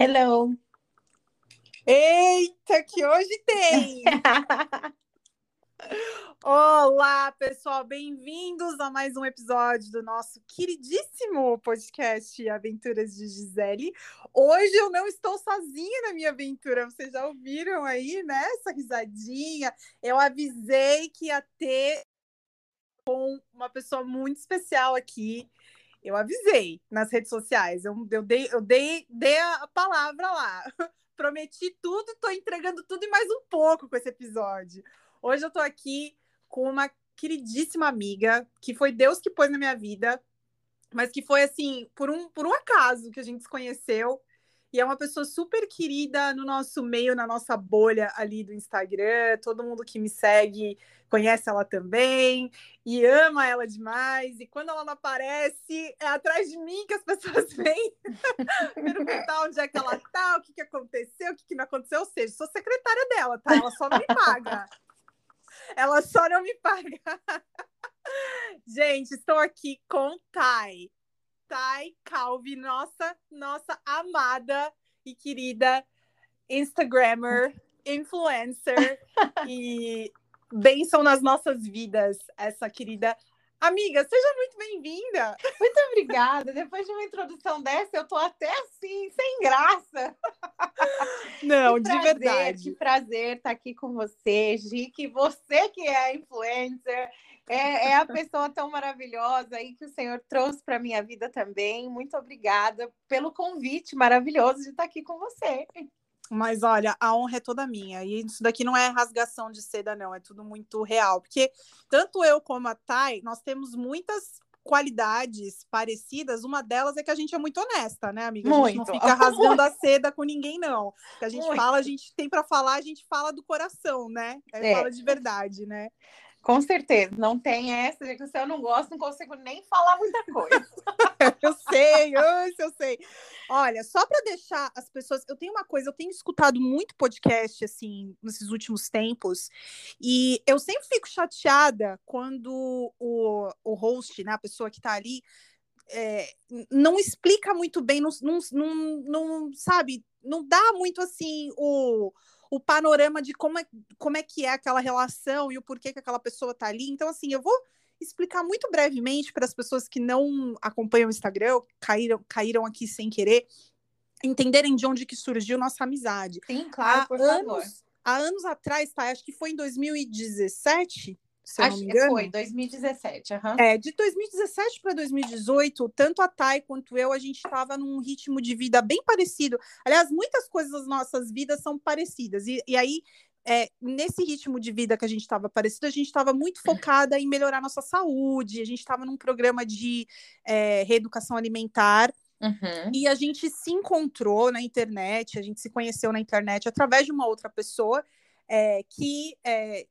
Hello! Eita, que hoje tem! Olá, pessoal, bem-vindos a mais um episódio do nosso queridíssimo podcast Aventuras de Gisele. Hoje eu não estou sozinha na minha aventura, vocês já ouviram aí, né? Essa risadinha. Eu avisei que ia ter com uma pessoa muito especial aqui. Eu avisei nas redes sociais, eu, eu, dei, eu dei, dei a palavra lá. Prometi tudo, estou entregando tudo e mais um pouco com esse episódio. Hoje eu estou aqui com uma queridíssima amiga, que foi Deus que pôs na minha vida, mas que foi assim, por um, por um acaso que a gente se conheceu. E é uma pessoa super querida no nosso meio, na nossa bolha ali do Instagram. Todo mundo que me segue conhece ela também e ama ela demais. E quando ela não aparece, é atrás de mim que as pessoas vêm perguntar onde é que ela tá, o que, que aconteceu, o que, que não aconteceu. Ou seja, sou secretária dela, tá? Ela só não me paga. Ela só não me paga. Gente, estou aqui com Thay. Thay Calvi, nossa, nossa amada e querida Instagrammer, influencer e bênção nas nossas vidas, essa querida Amiga, seja muito bem-vinda. Muito obrigada. Depois de uma introdução dessa, eu tô até assim, sem graça. Não, prazer, de verdade. Que prazer estar aqui com você, Gi, que você que é influencer, é, é a pessoa tão maravilhosa aí que o Senhor trouxe para minha vida também. Muito obrigada pelo convite maravilhoso de estar aqui com você. Mas olha, a honra é toda minha. E isso daqui não é rasgação de seda, não. É tudo muito real. Porque tanto eu como a Thay, nós temos muitas qualidades parecidas. Uma delas é que a gente é muito honesta, né, amiga? Muito. A gente não fica rasgando a seda com ninguém, não. que a gente muito. fala, a gente tem para falar, a gente fala do coração, né? É. Fala de verdade, né? Com certeza, não tem essa de que se eu não gosto, não consigo nem falar muita coisa. eu sei, eu, eu sei. Olha, só para deixar as pessoas, eu tenho uma coisa, eu tenho escutado muito podcast assim nesses últimos tempos, e eu sempre fico chateada quando o, o host, né, a pessoa que está ali, é, não explica muito bem, não, não, não, não sabe, não dá muito assim o o panorama de como é, como é que é aquela relação e o porquê que aquela pessoa tá ali. Então, assim, eu vou explicar muito brevemente para as pessoas que não acompanham o Instagram, caíram, caíram aqui sem querer, entenderem de onde que surgiu nossa amizade. Sim, claro, há por anos, favor. Há anos atrás, tá? Acho que foi em 2017, se Acho. Foi, 2017. Uhum. É, de 2017 para 2018, tanto a Thay quanto eu, a gente estava num ritmo de vida bem parecido. Aliás, muitas coisas das nossas vidas são parecidas. E, e aí, é, nesse ritmo de vida que a gente estava parecido, a gente estava muito focada em melhorar nossa saúde, a gente estava num programa de é, reeducação alimentar. Uhum. E a gente se encontrou na internet, a gente se conheceu na internet através de uma outra pessoa é, que é,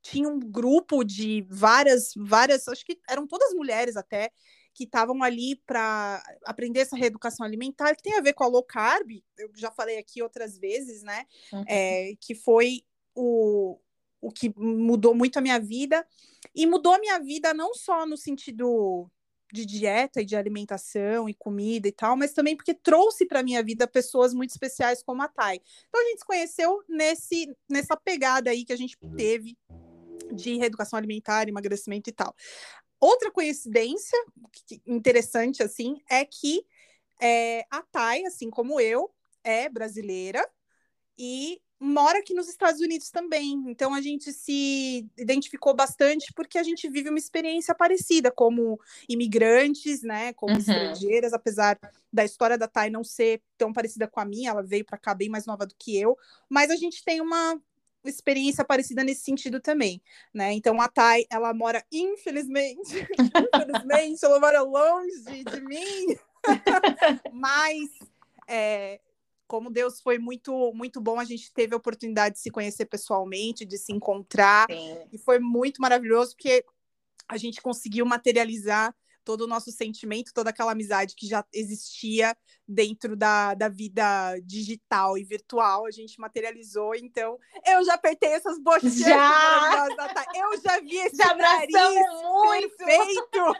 tinha um grupo de várias, várias, acho que eram todas mulheres até, que estavam ali para aprender essa reeducação alimentar, que tem a ver com a low carb, eu já falei aqui outras vezes, né? Uhum. É, que foi o, o que mudou muito a minha vida, e mudou a minha vida não só no sentido de dieta e de alimentação e comida e tal, mas também porque trouxe para minha vida pessoas muito especiais como a Thay. Então a gente se conheceu nesse nessa pegada aí que a gente teve de reeducação alimentar, emagrecimento e tal. Outra coincidência interessante assim é que é, a Thay, assim como eu, é brasileira e mora aqui nos Estados Unidos também. Então a gente se identificou bastante porque a gente vive uma experiência parecida como imigrantes, né, como uhum. estrangeiras, apesar da história da Thay não ser tão parecida com a minha, ela veio para cá bem mais nova do que eu, mas a gente tem uma experiência parecida nesse sentido também, né? Então a Thay, ela mora infelizmente, infelizmente, ela mora longe de mim, mas é, como Deus foi muito muito bom, a gente teve a oportunidade de se conhecer pessoalmente, de se encontrar, Sim. e foi muito maravilhoso porque a gente conseguiu materializar todo o nosso sentimento, toda aquela amizade que já existia dentro da, da vida digital e virtual, a gente materializou. Então, eu já apertei essas bochechas já! Eu já vi esse já nariz muito. perfeito.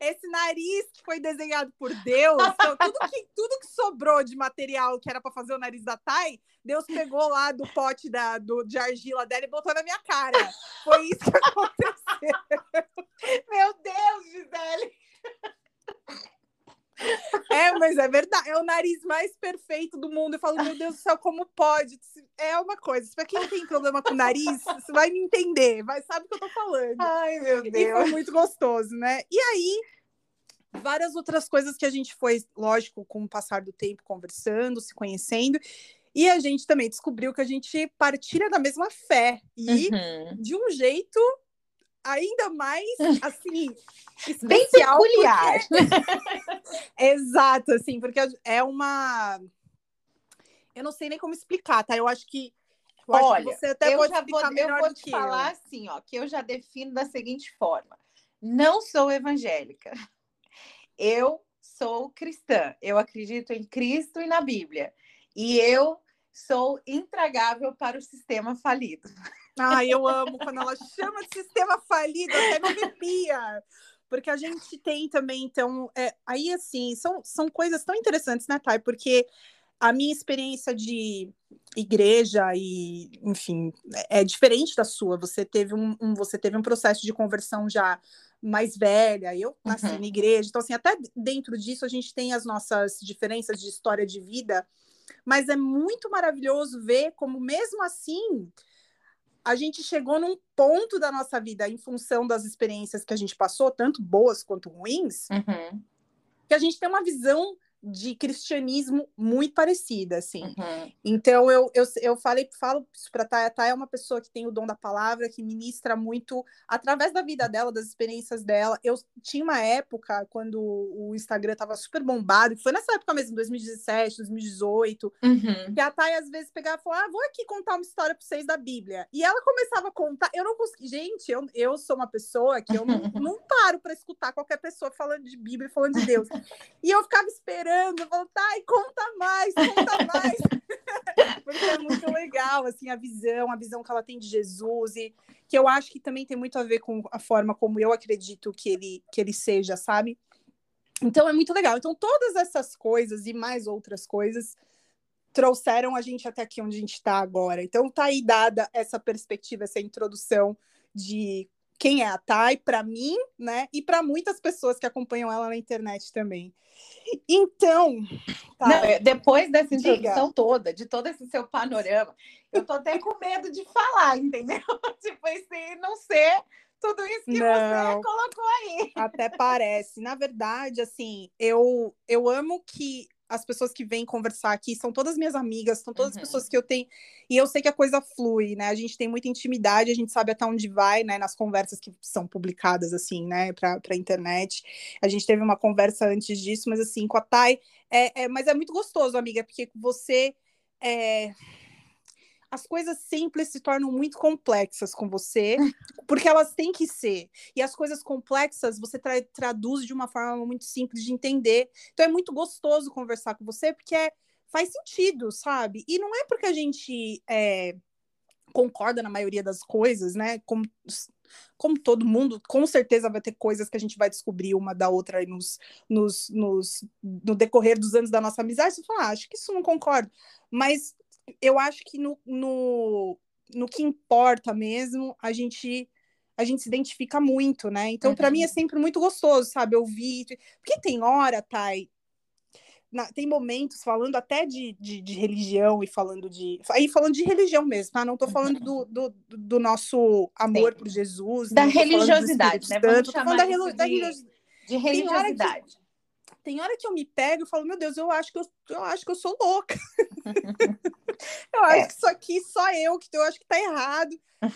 esse nariz que foi desenhado por Deus, então, tudo, que, tudo que sobrou de material que era para fazer o nariz da Thay, Deus pegou lá do pote da, do, de argila dela e botou na minha cara. Foi isso que aconteceu. Meu Deus, Gisele! É, mas é verdade. É o nariz mais perfeito do mundo. Eu falo, meu Deus do céu, como pode? É uma coisa. Para quem tem problema com o nariz, você vai me entender, vai sabe o que eu tô falando. Ai, meu Deus. E foi muito gostoso, né? E aí, várias outras coisas que a gente foi, lógico, com o passar do tempo, conversando, se conhecendo. E a gente também descobriu que a gente partilha da mesma fé. E Uhum. de um jeito ainda mais, assim, Bem peculiar. Exato, assim, porque é uma. Eu não sei nem como explicar, tá? Eu acho que. Eu acho Olha, que você até eu pode já vou, eu vou te falar eu. assim, ó, que eu já defino da seguinte forma: não sou evangélica. Eu sou cristã. Eu acredito em Cristo e na Bíblia. E eu sou intragável para o sistema falido. Ai, eu amo quando ela chama de sistema falido, até me arrepia. Porque a gente tem também, então, é, aí assim, são, são coisas tão interessantes, né, Thay? Porque a minha experiência de igreja e, enfim, é diferente da sua. Você teve um, um- você teve um processo de conversão já mais velha. Eu nasci Uhum. na igreja, então assim, até dentro disso a gente tem as nossas diferenças de história de vida, mas é muito maravilhoso ver como mesmo assim a gente chegou num ponto da nossa vida em função das experiências que a gente passou, tanto boas quanto ruins, Uhum, que a gente tem uma visão de cristianismo muito parecida, assim. uhum. Então eu, eu, eu falei, falo isso para Thay, a Thay é uma pessoa que tem o dom da palavra, que ministra muito através da vida dela, das experiências dela. Eu tinha uma época quando o Instagram estava super bombado, que foi nessa época mesmo, 2017, 2018, Uhum. que a Thay às vezes pegava e falava: ah, vou aqui contar uma história para vocês da Bíblia. E ela começava a contar. Eu não consegui. Gente, eu, eu sou uma pessoa que eu não, não paro para escutar qualquer pessoa falando de Bíblia e falando de Deus. E eu ficava esperando, eu falava, Thay, conta mais, conta mais. Porque é muito legal, assim, a visão, a visão que ela tem de Jesus, e que eu acho que também tem muito a ver com a forma como eu acredito que ele, que ele seja, sabe? Então é muito legal. Então, todas essas coisas e mais outras coisas trouxeram a gente até aqui onde a gente está agora. Então, tá aí dada essa perspectiva, essa introdução de quem é a Thay para mim, né? E para muitas pessoas que acompanham ela na internet também. Então, tá. Não, eu- depois dessa Diga. introdução toda, de todo esse seu panorama, eu tô até com medo de falar, entendeu? tipo, esse não ser tudo isso que Não. você colocou aí. Até parece. Na verdade, assim, eu, eu amo que as pessoas que vêm conversar aqui são todas minhas amigas, são todas Uhum. as pessoas que eu tenho. E eu sei que a coisa flui, né? A gente tem muita intimidade, a gente sabe até onde vai, né? Nas conversas que são publicadas, assim, né? Pra, pra internet. A gente teve uma conversa antes disso, mas assim, com a Thay. É, é, mas é muito gostoso, amiga, porque você. é, as coisas simples se tornam muito complexas com você, porque elas têm que ser. E as coisas complexas você tra traduz de uma forma muito simples de entender. Então é muito gostoso conversar com você, porque é- faz sentido, sabe? E não é porque a gente é, concorda na maioria das coisas, né? Como, como todo mundo, com certeza vai ter coisas que a gente vai descobrir uma da outra nos, nos, nos, no decorrer dos anos da nossa amizade. Você fala, ah, acho que isso não concordo. Mas eu acho que no, no, no que importa mesmo, a gente a gente se identifica muito, né? Então, para mim é sempre muito gostoso, sabe? Ouvir. Porque tem hora, Thay, na- tem momentos falando até de, de, de religião e falando de. Aí falando de religião mesmo, tá? Não tô falando do, do, do nosso amor Sim. por Jesus. Da religiosidade, né? Vamos Santo, chamar da relo- da de- religiosidade. De religiosidade. Tem hora que eu me pego e falo, meu Deus, eu acho que eu, eu acho que eu sou louca. eu acho É. que isso aqui só eu, que eu acho que tá errado.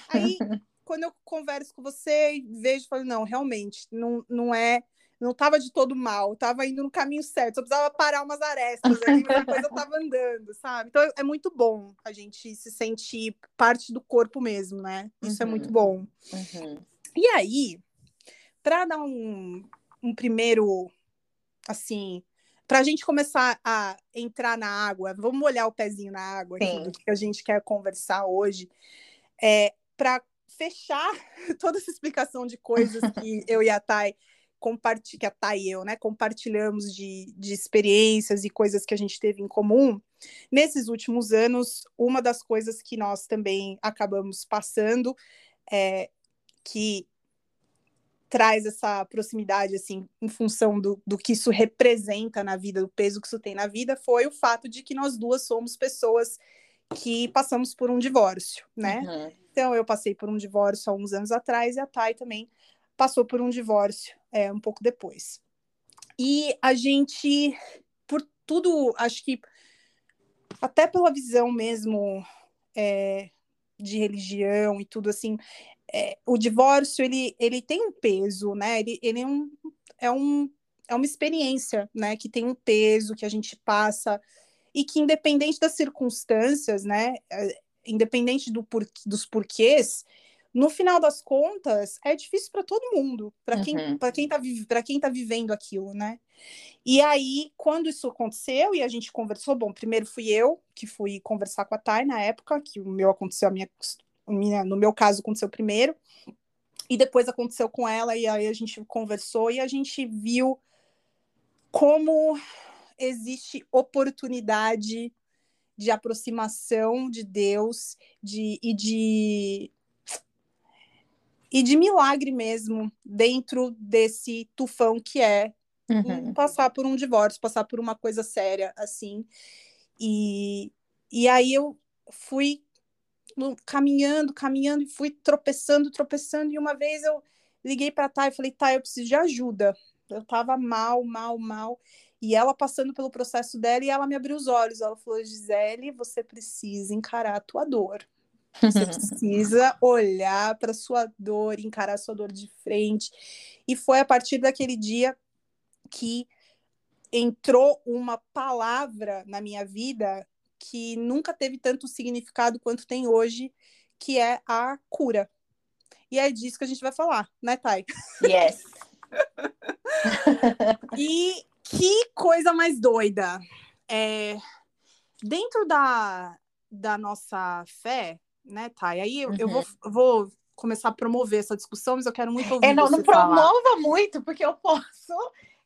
Aí, quando eu converso com você e vejo, falo, não, realmente, não, não é. Não estava de todo mal, estava indo no caminho certo, só precisava parar umas arestas ali, mas a coisa estava andando, sabe? Então é muito bom a gente se sentir parte do corpo mesmo, né? Isso é Uhum. muito bom. Uhum. E aí, para dar um, um primeiro, assim, para a gente começar a entrar na água, vamos molhar o pezinho na água aqui do que a gente quer conversar hoje, é, para fechar toda essa explicação de coisas que eu e a Thay compartilha, que a Thay e eu, né, compartilhamos de, de experiências e coisas que a gente teve em comum, nesses últimos anos, uma das coisas que nós também acabamos passando é que traz essa proximidade, assim, em função do, do que isso representa na vida, do peso que isso tem na vida, foi o fato de que nós duas somos pessoas que passamos por um divórcio, né? Uhum. Então, eu passei por um divórcio há uns anos atrás e a Thay também passou por um divórcio é, um pouco depois. E a gente, por tudo, acho que até pela visão mesmo é, de religião e tudo assim, é, o divórcio ele, ele tem um peso, né? Ele, ele é, um, é, um, é uma experiência, né? Que tem um peso que a gente passa e que independente das circunstâncias, né? É, independente do por, dos porquês, no final das contas é difícil para todo mundo, para quem uhum. para quem está para quem tá vivendo aquilo, né? E aí quando isso aconteceu e a gente conversou, bom, primeiro fui eu que fui conversar com a Thay na época que o meu aconteceu a minha no meu caso aconteceu primeiro, e depois aconteceu com ela, e aí a gente conversou e a gente viu como existe oportunidade de aproximação de Deus de, e de e de milagre mesmo dentro desse tufão que é uhum. passar por um divórcio, passar por uma coisa séria assim. E, e aí eu fui caminhando, caminhando, e fui tropeçando, tropeçando. E uma vez eu liguei para Thay e falei: Thay, eu preciso de ajuda. Eu tava mal, mal, mal. E ela passando pelo processo dela e ela me abriu os olhos. Ela falou: Gisele, você precisa encarar a tua dor. Você precisa olhar para sua dor, encarar a sua dor de frente. E foi a partir daquele dia que entrou uma palavra na minha vida que nunca teve tanto significado quanto tem hoje, que é a cura. E é disso que a gente vai falar, né, Thay? Yes. e que coisa mais doida. É, dentro da, da nossa fé, né, Thay? Aí eu, uhum. eu vou, uhum. vou começar a promover essa discussão, mas eu quero muito ouvir é, não, não promova muito, porque eu posso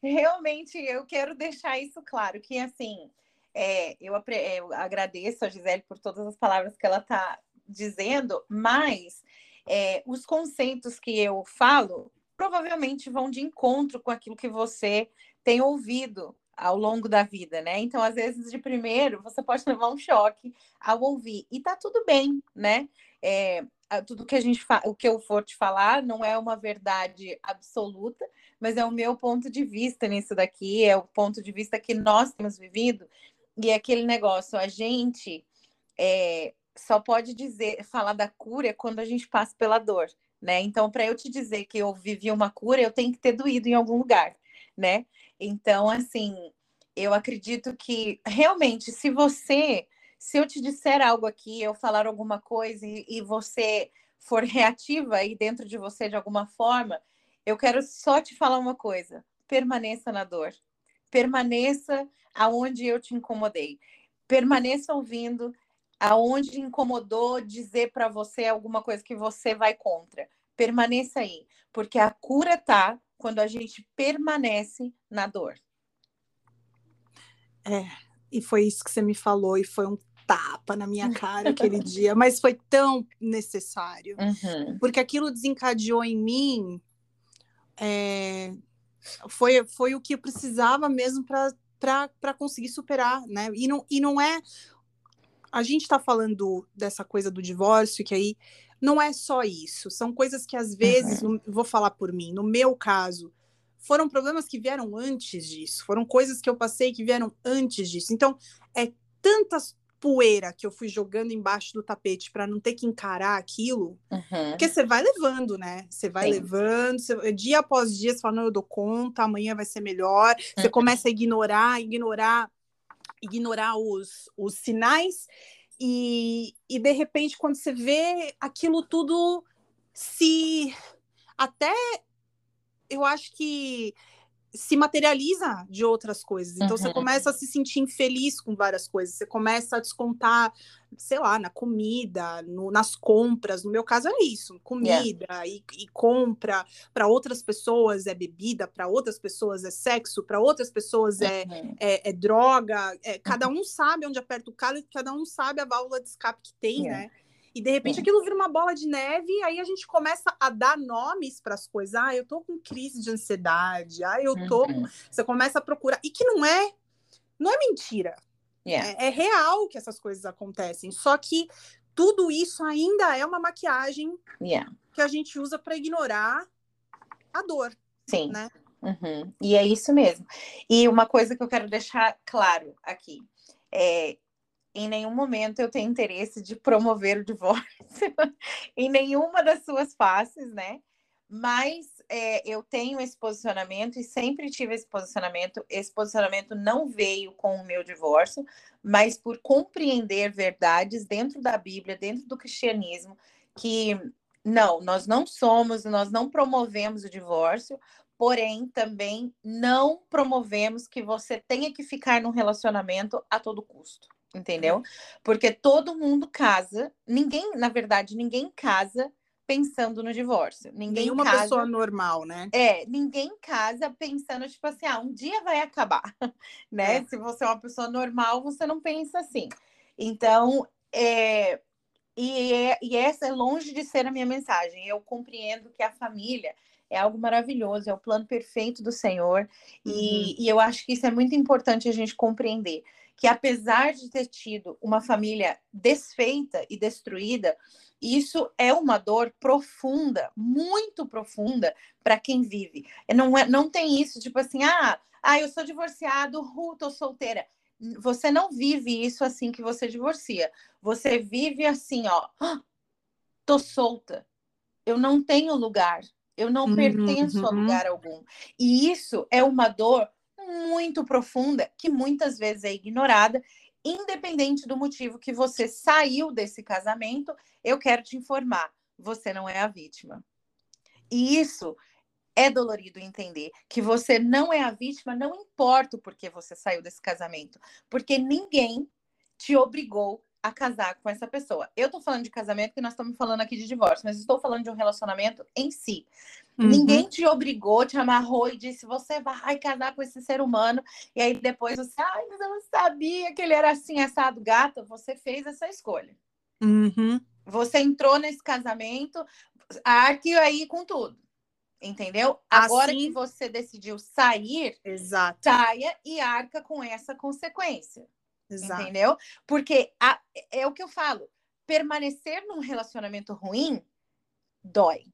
realmente, eu quero deixar isso claro, que assim, é, eu, é, eu, agradeço a Gisele por todas as palavras que ela está dizendo, mas é, os conceitos que eu falo provavelmente vão de encontro com aquilo que você tem ouvido ao longo da vida, né? Então, às vezes, de primeiro, você pode levar um choque ao ouvir. E tá tudo bem, né? É, tudo que a gente o que eu for te falar não é uma verdade absoluta, mas é o meu ponto de vista nisso daqui, é o ponto de vista que nós temos vivido e é aquele negócio, a gente é, só pode dizer, falar da cura quando a gente passa pela dor, né? Então, para eu te dizer que eu vivi uma cura, eu tenho que ter doído em algum lugar, né? Então, assim, eu acredito que realmente, se você, se eu te disser algo aqui, eu falar alguma coisa e, e você for reativa aí dentro de você de alguma forma, eu quero só te falar uma coisa: permaneça na dor, permaneça aonde eu te incomodei. Permaneça ouvindo aonde incomodou dizer para você alguma coisa que você vai contra. Permaneça aí, porque a cura tá quando a gente permanece na dor. É, e foi isso que você me falou e foi um tapa na minha cara aquele dia, mas foi tão necessário, uhum. porque aquilo desencadeou em mim é, foi, foi o que eu precisava mesmo para conseguir superar, né? E não, e não é. A gente está falando dessa coisa do divórcio, que aí não é só isso. São coisas que às vezes, uhum. vou falar por mim, no meu caso, foram problemas que vieram antes disso, foram coisas que eu passei que vieram antes disso. Então, é tantas poeira que eu fui jogando embaixo do tapete para não ter que encarar aquilo, uhum. porque você vai levando, né? Você vai Sim. levando, você, dia após dia, você fala, não, eu dou conta, amanhã vai ser melhor. Você uhum. começa a ignorar, ignorar, ignorar os, os sinais, e, e de repente, quando você vê aquilo tudo se. Até eu acho que se materializa de outras coisas. Então uhum. você começa a se sentir infeliz com várias coisas. Você começa a descontar, sei lá, na comida, no, nas compras. No meu caso é isso, comida yeah. e, e, compra. Para outras pessoas é bebida, para outras pessoas é sexo, para outras pessoas é, uhum. é, é, droga. É, cada uhum. um sabe onde aperta o calo, cada um sabe a válvula de escape que tem, yeah. né? E de repente aquilo vira uma bola de neve, e aí a gente começa a dar nomes para as coisas. Ah, eu tô com crise de ansiedade. Ah, eu tô. Uhum. Você começa a procurar. E que não é. Não é mentira. Yeah. É, é real que essas coisas acontecem. Só que tudo isso ainda é uma maquiagem yeah. que a gente usa para ignorar a dor. Sim. Né? Uhum. E é isso mesmo. E uma coisa que eu quero deixar claro aqui é em nenhum momento eu tenho interesse de promover o divórcio em nenhuma das suas faces, né? Mas é, eu tenho esse posicionamento e sempre tive esse posicionamento. Esse posicionamento não veio com o meu divórcio, mas por compreender verdades dentro da Bíblia, dentro do cristianismo, que não, nós não somos, nós não promovemos o divórcio, porém também não promovemos que você tenha que ficar num relacionamento a todo custo entendeu? Porque todo mundo casa, ninguém, na verdade, ninguém casa pensando no divórcio. Ninguém Nenhuma casa, pessoa normal, né? É, ninguém casa pensando, tipo assim, ah, um dia vai acabar, né? É. Se você é uma pessoa normal, você não pensa assim. Então, é, e, é, e essa é longe de ser a minha mensagem. Eu compreendo que a família é algo maravilhoso, é o plano perfeito do Senhor, uhum. e, e eu acho que isso é muito importante a gente compreender que apesar de ter tido uma família desfeita e destruída, isso é uma dor profunda, muito profunda para quem vive. Não, é, não tem isso, tipo assim, ah, ah eu sou divorciado, uh, tô solteira. Você não vive isso assim que você divorcia. Você vive assim, ó, ah, tô solta. Eu não tenho lugar. Eu não uhum, pertenço a uhum. lugar algum. E isso é uma dor muito profunda que muitas vezes é ignorada, independente do motivo que você saiu desse casamento, eu quero te informar, você não é a vítima. E isso é dolorido entender que você não é a vítima, não importa o porquê você saiu desse casamento, porque ninguém te obrigou a casar com essa pessoa. Eu tô falando de casamento, que nós estamos falando aqui de divórcio, mas estou falando de um relacionamento em si. Uhum. Ninguém te obrigou, te amarrou e disse você vai casar com esse ser humano. E aí depois você, ai, mas eu não sabia que ele era assim, assado gato. Você fez essa escolha. Uhum. Você entrou nesse casamento, arque aí com tudo. Entendeu? Agora assim... que você decidiu sair, Exato. saia e arca com essa consequência. Exato. Entendeu? Porque a, é o que eu falo: permanecer num relacionamento ruim dói.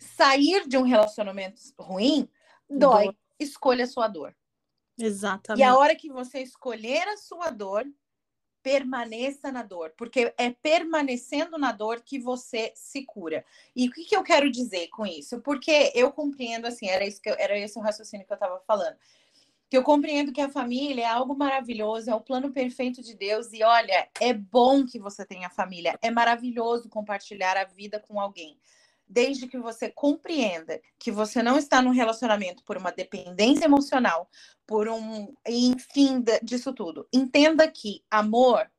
Sair de um relacionamento ruim dói. dói. Escolha a sua dor. Exatamente. E a hora que você escolher a sua dor, permaneça na dor, porque é permanecendo na dor que você se cura. E o que, que eu quero dizer com isso? Porque eu compreendo assim, era isso que eu, era esse o raciocínio que eu estava falando que eu compreendo que a família é algo maravilhoso, é o plano perfeito de Deus. E olha, é bom que você tenha família, é maravilhoso compartilhar a vida com alguém. Desde que você compreenda que você não está num relacionamento por uma dependência emocional, por um. enfim, disso tudo. Entenda que amor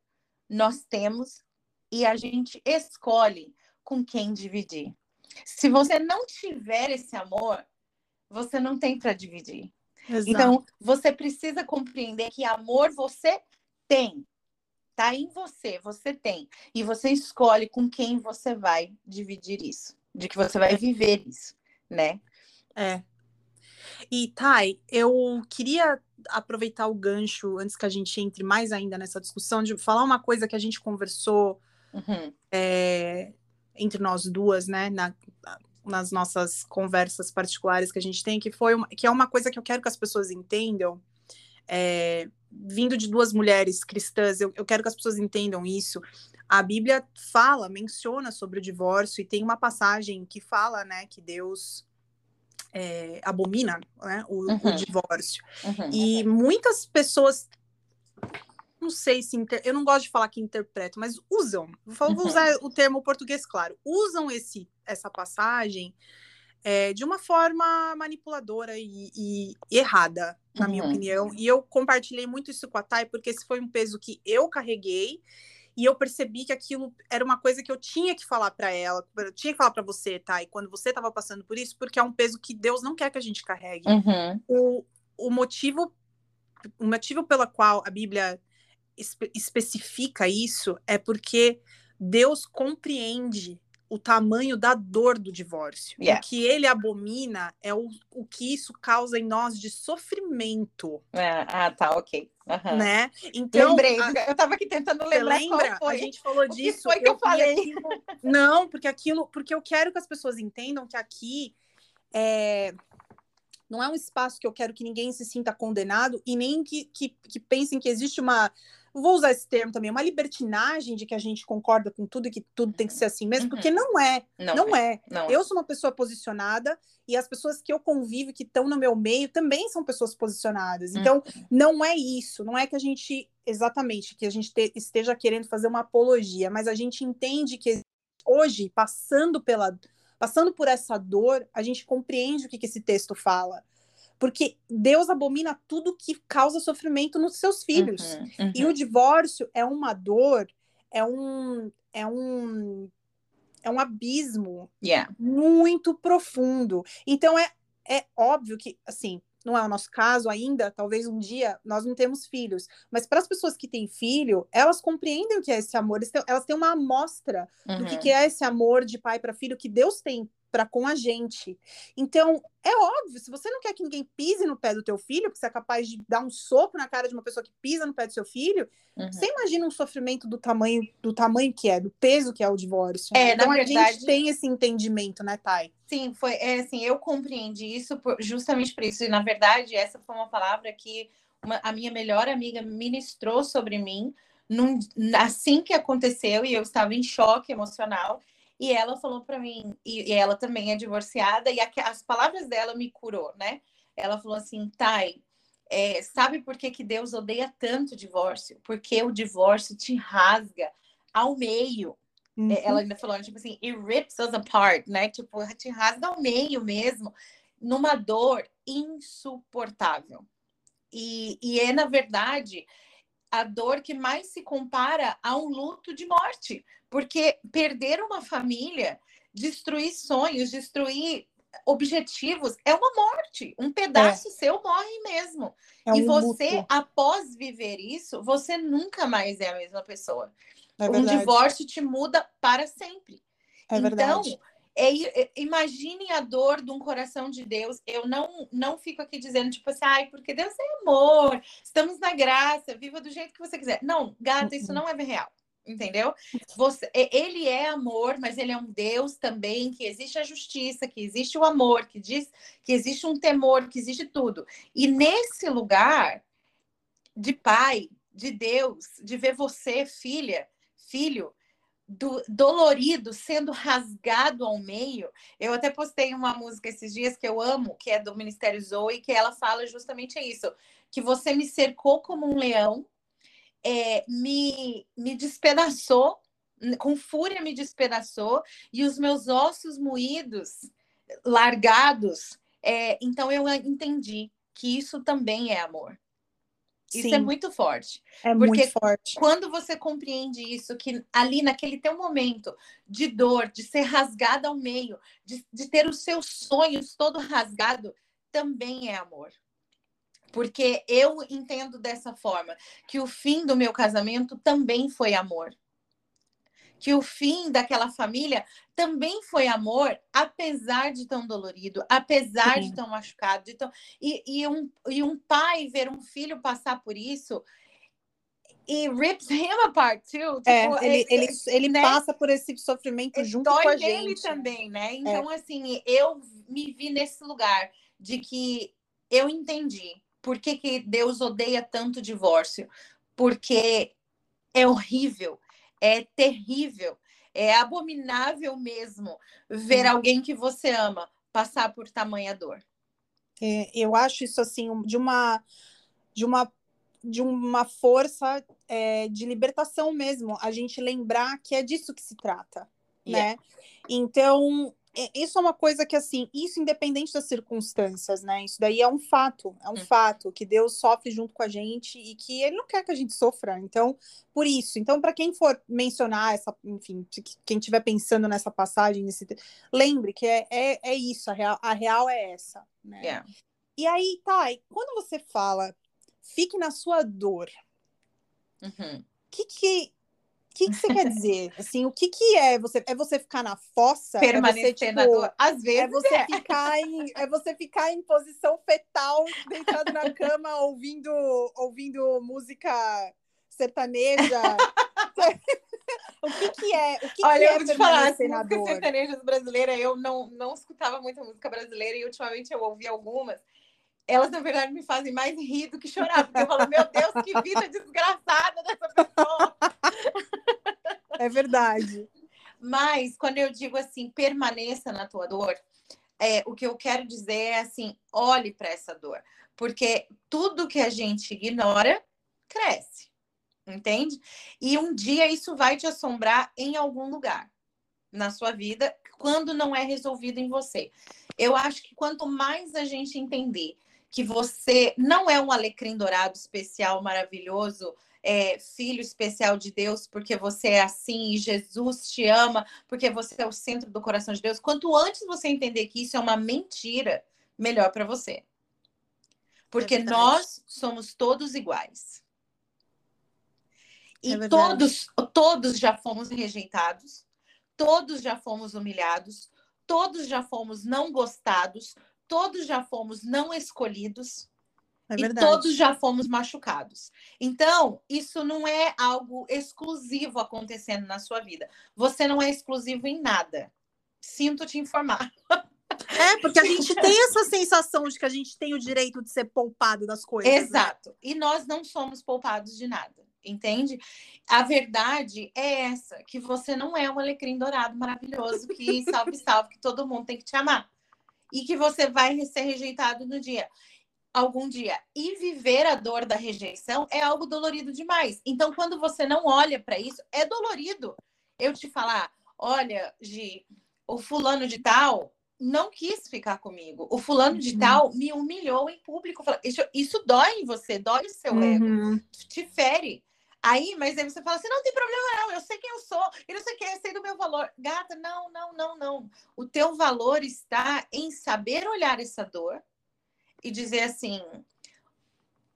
nós temos e a gente escolhe com quem dividir. Se você não tiver esse amor, você não tem para dividir. Exato. Então, você precisa compreender que amor você tem. Tá em você, você tem. E você escolhe com quem você vai dividir isso, de que você vai viver isso, né? É. E, Thay, eu queria aproveitar o gancho antes que a gente entre mais ainda nessa discussão, de falar uma coisa que a gente conversou uhum. é, entre nós duas, né, na, nas nossas conversas particulares que a gente tem, que foi uma, que é uma coisa que eu quero que as pessoas entendam. É, vindo de duas mulheres cristãs, eu, eu quero que as pessoas entendam isso. A Bíblia fala, menciona sobre o divórcio, e tem uma passagem que fala, né, que Deus é, abomina né, o, uhum. o divórcio. Uhum. E muitas pessoas não sei se inter... eu não gosto de falar que interpretam, mas usam. Vou, uhum. usar o termo português claro. Usam esse essa passagem é, de uma forma manipuladora e, e errada, na uhum. minha opinião. E eu compartilhei muito isso com a Thay, porque esse foi um peso que eu carreguei e eu percebi que aquilo era uma coisa que eu tinha que falar para ela, eu tinha que falar para você, Thay, quando você estava passando por isso, porque é um peso que Deus não quer que a gente carregue. Uhum. O, o motivo o motivo pela qual a Bíblia espe especifica isso é porque Deus compreende o tamanho da dor do divórcio. Yeah. O que ele abomina é o, o que isso causa em nós de sofrimento. É, ah, tá, ok. Uhum. Né? Então, Lembrei, a... eu estava aqui tentando lembrar. lembra? A gente falou disso. Foi que eu, eu falei? Aquilo... Não, porque aquilo, porque eu quero que as pessoas entendam que aqui é, não é um espaço que eu quero que ninguém se sinta condenado e nem que, que, que pensem que existe uma vou usar esse termo também, uma libertinagem de que a gente concorda com tudo e que tudo tem que ser assim mesmo, uhum. porque não é. Não, não é. é. Não eu é. sou uma pessoa posicionada e as pessoas que eu convivo, que estão no meu meio, também são pessoas posicionadas. Então, uhum. não é isso. Não é que a gente, exatamente, que a gente te, esteja querendo fazer uma apologia, mas a gente entende que hoje, passando pela. Passando por essa dor, a gente compreende o que, que esse texto fala. Porque Deus abomina tudo que causa sofrimento nos seus filhos. Uhum, uhum. E o divórcio é uma dor, é um é um é um abismo yeah. muito profundo. Então é é óbvio que assim, não é o nosso caso ainda, talvez um dia nós não temos filhos, mas para as pessoas que têm filho, elas compreendem o que é esse amor, elas têm uma amostra uhum. do que, que é esse amor de pai para filho que Deus tem para com a gente. Então, é óbvio, se você não quer que ninguém pise no pé do teu filho, porque você é capaz de dar um soco na cara de uma pessoa que pisa no pé do seu filho, uhum. você imagina um sofrimento do tamanho do tamanho que é, do peso que é o divórcio. É, então a verdade... gente tem esse entendimento, né, Thay? Sim, foi é, assim, eu compreendi isso por, justamente por isso. E na verdade, essa foi uma palavra que uma, a minha melhor amiga ministrou sobre mim num, assim que aconteceu e eu estava em choque emocional. E ela falou para mim, e, e, ela também é divorciada, e a, as palavras dela me curou, né? Ela falou assim, Thay, é, sabe por que, que Deus odeia tanto o divórcio? Porque o divórcio te rasga ao meio. É, uhum. Ela ainda falou, tipo assim, it rips us apart, né? Tipo, te rasga ao meio mesmo, numa dor insuportável. E, e é, na verdade, a dor que mais se compara a um luto de morte, porque perder uma família, destruir sonhos, destruir objetivos é uma morte. Um pedaço é. seu morre mesmo. É e você, luto. após viver isso, você nunca mais é a mesma pessoa. É um divórcio te muda para sempre. É então, verdade. É, é, imaginem a dor de um coração de Deus. Eu não não fico aqui dizendo, tipo assim, ai, porque Deus é amor, estamos na graça, viva do jeito que você quiser. Não, gata, isso uhum. não é real. Entendeu? Você, ele é amor, mas ele é um Deus também, que existe a justiça, que existe o amor, que diz que existe um temor, que existe tudo. E nesse lugar de pai, de Deus, de ver você, filha, filho, do, dolorido, sendo rasgado ao meio. Eu até postei uma música esses dias que eu amo, que é do Ministério Zoe, que ela fala justamente isso: que você me cercou como um leão, é, me, me despedaçou, com fúria me despedaçou, e os meus ossos moídos, largados. É, então eu entendi que isso também é amor. Isso é Sim. é muito forte. É porque muito forte. Quando você compreende isso, que ali naquele teu momento de dor, de ser rasgada ao meio, de, de ter os seus sonhos todo rasgado, também é amor. Porque eu entendo dessa forma que o fim do meu casamento também foi amor que o fim daquela família também foi amor, apesar de tão dolorido, apesar Sim. de tão machucado, de tão... E, e, um, e um pai ver um filho passar por isso e rips him apart too. É, tipo, é, ele, ele, ele né? passa por esse sofrimento junto com a gente. Dói também, né? Então, é. assim, eu me vi nesse lugar de que eu entendi por que, que Deus odeia tanto divórcio. Porque é horrível é terrível, é abominável mesmo ver alguém que você ama passar por tamanha dor. É, eu acho isso assim de uma de uma de uma força é, de libertação mesmo, a gente lembrar que é disso que se trata, yeah. né? Então, isso é uma coisa que, assim, isso independente das circunstâncias, né? Isso daí é um fato, é um hum. fato que Deus sofre junto com a gente e que Ele não quer que a gente sofra. Então, por isso. Então, para quem for mencionar essa, enfim, quem estiver pensando nessa passagem, nesse, lembre que é, é, é isso, a real, a real é essa, né? Yeah. E aí, tá, e quando você fala, fique na sua dor, o uhum. que que o que, que você quer dizer? Assim, o que, que é você? É você ficar na fossa? Permanecer é você, tipo, na dor? Às vezes é você é. ficar em é você ficar em posição fetal, deitado na cama, ouvindo ouvindo música sertaneja. o que, que é? O que Olha, que é eu vou te falar, as músicas sertanejas brasileiras, eu não, não escutava muita música brasileira e ultimamente eu ouvi algumas elas, na verdade, me fazem mais rir do que chorar, porque eu falo, meu Deus, que vida desgraçada dessa pessoa. É verdade. Mas, quando eu digo assim, permaneça na tua dor, é, o que eu quero dizer é assim, olhe para essa dor. Porque tudo que a gente ignora, cresce. Entende? E um dia isso vai te assombrar em algum lugar na sua vida, quando não é resolvido em você. Eu acho que quanto mais a gente entender que você não é um alecrim dourado especial, maravilhoso, é, filho especial de Deus, porque você é assim e Jesus te ama, porque você é o centro do coração de Deus. Quanto antes você entender que isso é uma mentira, melhor para você. Porque é nós somos todos iguais. E é todos, todos já fomos rejeitados, todos já fomos humilhados, todos já fomos não gostados, todos já fomos não escolhidos. É e todos já fomos machucados. Então, isso não é algo exclusivo acontecendo na sua vida. Você não é exclusivo em nada. Sinto te informar. É, porque a gente tem essa sensação de que a gente tem o direito de ser poupado das coisas. Né? Exato. Né? E nós não somos poupados de nada, entende? A verdade é essa, que você não é um alecrim dourado maravilhoso que salve, salve, que todo mundo tem que te amar e que você vai ser rejeitado no dia algum dia. E viver a dor da rejeição é algo dolorido demais. Então, quando você não olha para isso, é dolorido. Eu te falar, olha, Gi, o fulano de tal não quis ficar comigo. O fulano de uhum. tal me humilhou em público. Isso, isso dói em você, dói o seu uhum. ego, te fere. Aí, mas aí você fala assim: não tem problema, não, eu sei quem eu sou, e não sei quem, eu sei do meu valor. Gata, não, não, não, não. O teu valor está em saber olhar essa dor e dizer assim: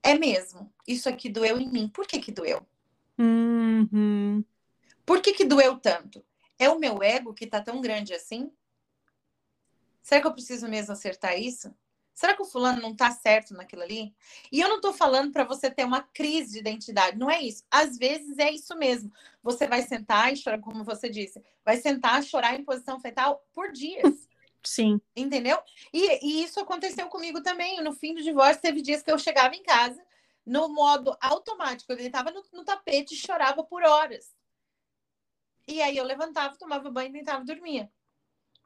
é mesmo, isso aqui doeu em mim. Por que que doeu? Uhum. Por que que doeu tanto? É o meu ego que tá tão grande assim? Será que eu preciso mesmo acertar isso? Será que o fulano não tá certo naquilo ali? E eu não tô falando para você ter uma crise de identidade, não é isso. Às vezes é isso mesmo. Você vai sentar e chorar, como você disse, vai sentar, chorar em posição fetal por dias. Sim. Entendeu? E, e isso aconteceu comigo também. No fim do divórcio, teve dias que eu chegava em casa no modo automático. Eu deitava no, no tapete e chorava por horas. E aí eu levantava, tomava banho e tentava dormir.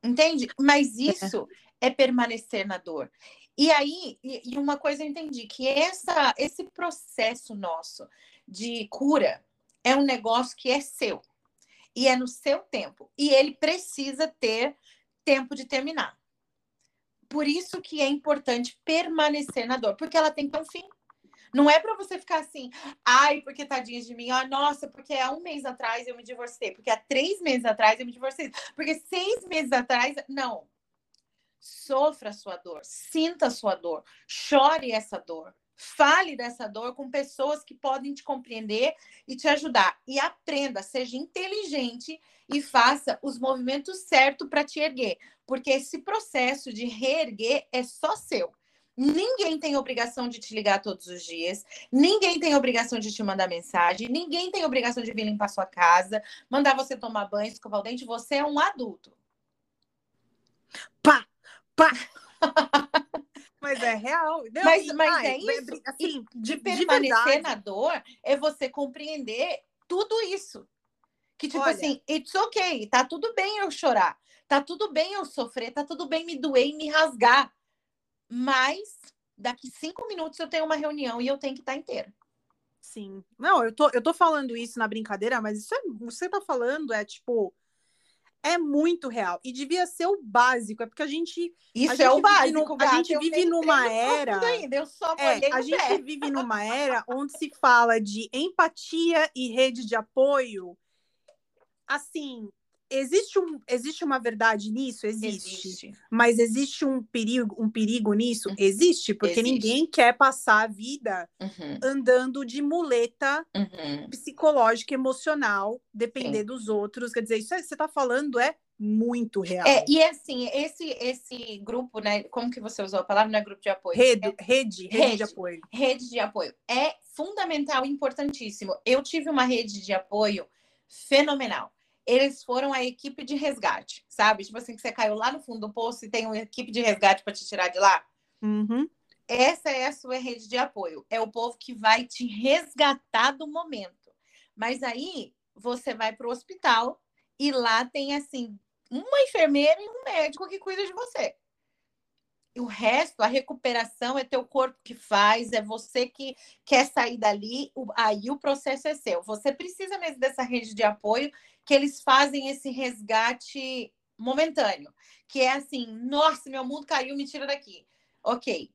Entende? Mas é. isso é permanecer na dor. E aí, e uma coisa eu entendi, que essa, esse processo nosso de cura é um negócio que é seu. E é no seu tempo. E ele precisa ter tempo de terminar. Por isso que é importante permanecer na dor, porque ela tem que ter um fim. Não é para você ficar assim, ai, porque tadinha de mim, ah, nossa, porque há um mês atrás eu me divorciei, porque há três meses atrás eu me divorciei, porque seis meses atrás. Não sofra a sua dor, sinta a sua dor, chore essa dor, fale dessa dor com pessoas que podem te compreender e te ajudar. E aprenda, seja inteligente e faça os movimentos certos para te erguer, porque esse processo de reerguer é só seu. Ninguém tem obrigação de te ligar todos os dias, ninguém tem obrigação de te mandar mensagem, ninguém tem obrigação de vir limpar sua casa, mandar você tomar banho, escovar o dente. Você é um adulto. Pá! Pá! mas é real. Não, mas, e, mas ai, é isso. Assim, de, de permanecer de na dor é você compreender tudo isso. Que, tipo Olha, assim, it's ok, tá tudo bem eu chorar, tá tudo bem eu sofrer, tá tudo bem me doer e me rasgar. Mas daqui cinco minutos eu tenho uma reunião e eu tenho que estar tá inteira. Sim. Não, eu tô, eu tô falando isso na brincadeira, mas isso é, você tá falando é tipo é muito real. E devia ser o básico, é porque a gente. Isso a é gente o básico, no, A gente vive numa era. Ainda, eu só É, a gente pé. vive numa era onde se fala de empatia e rede de apoio. Assim, existe, um, existe uma verdade nisso? Existe. Existe. Mas existe um perigo, um perigo nisso? Uhum. Existe, porque Existe. ninguém quer passar a vida Uhum, andando de muleta uhum. psicológica, emocional, depender dos outros. Quer dizer, isso é- você está falando é muito real. É, e assim, esse, esse grupo, né? Como que você usou a palavra? Não é grupo de apoio. Rede, É rede, rede, Rede. de apoio. rede de apoio. É fundamental e importantíssimo. Eu tive uma rede de apoio fenomenal. Eles foram a equipe de resgate, sabe? Tipo assim, que você caiu lá no fundo do poço e tem uma equipe de resgate para te tirar de lá. Uhum. Essa é a sua rede de apoio. É o povo que vai te resgatar do momento. Mas aí você vai para o hospital e lá tem assim uma enfermeira e um médico que cuida de você. O resto, a recuperação é teu corpo que faz, é você que quer sair dali, aí o processo é seu. Você precisa mesmo dessa rede de apoio que eles fazem esse resgate momentâneo, que é assim, nossa, meu mundo caiu, me tira daqui. Ok,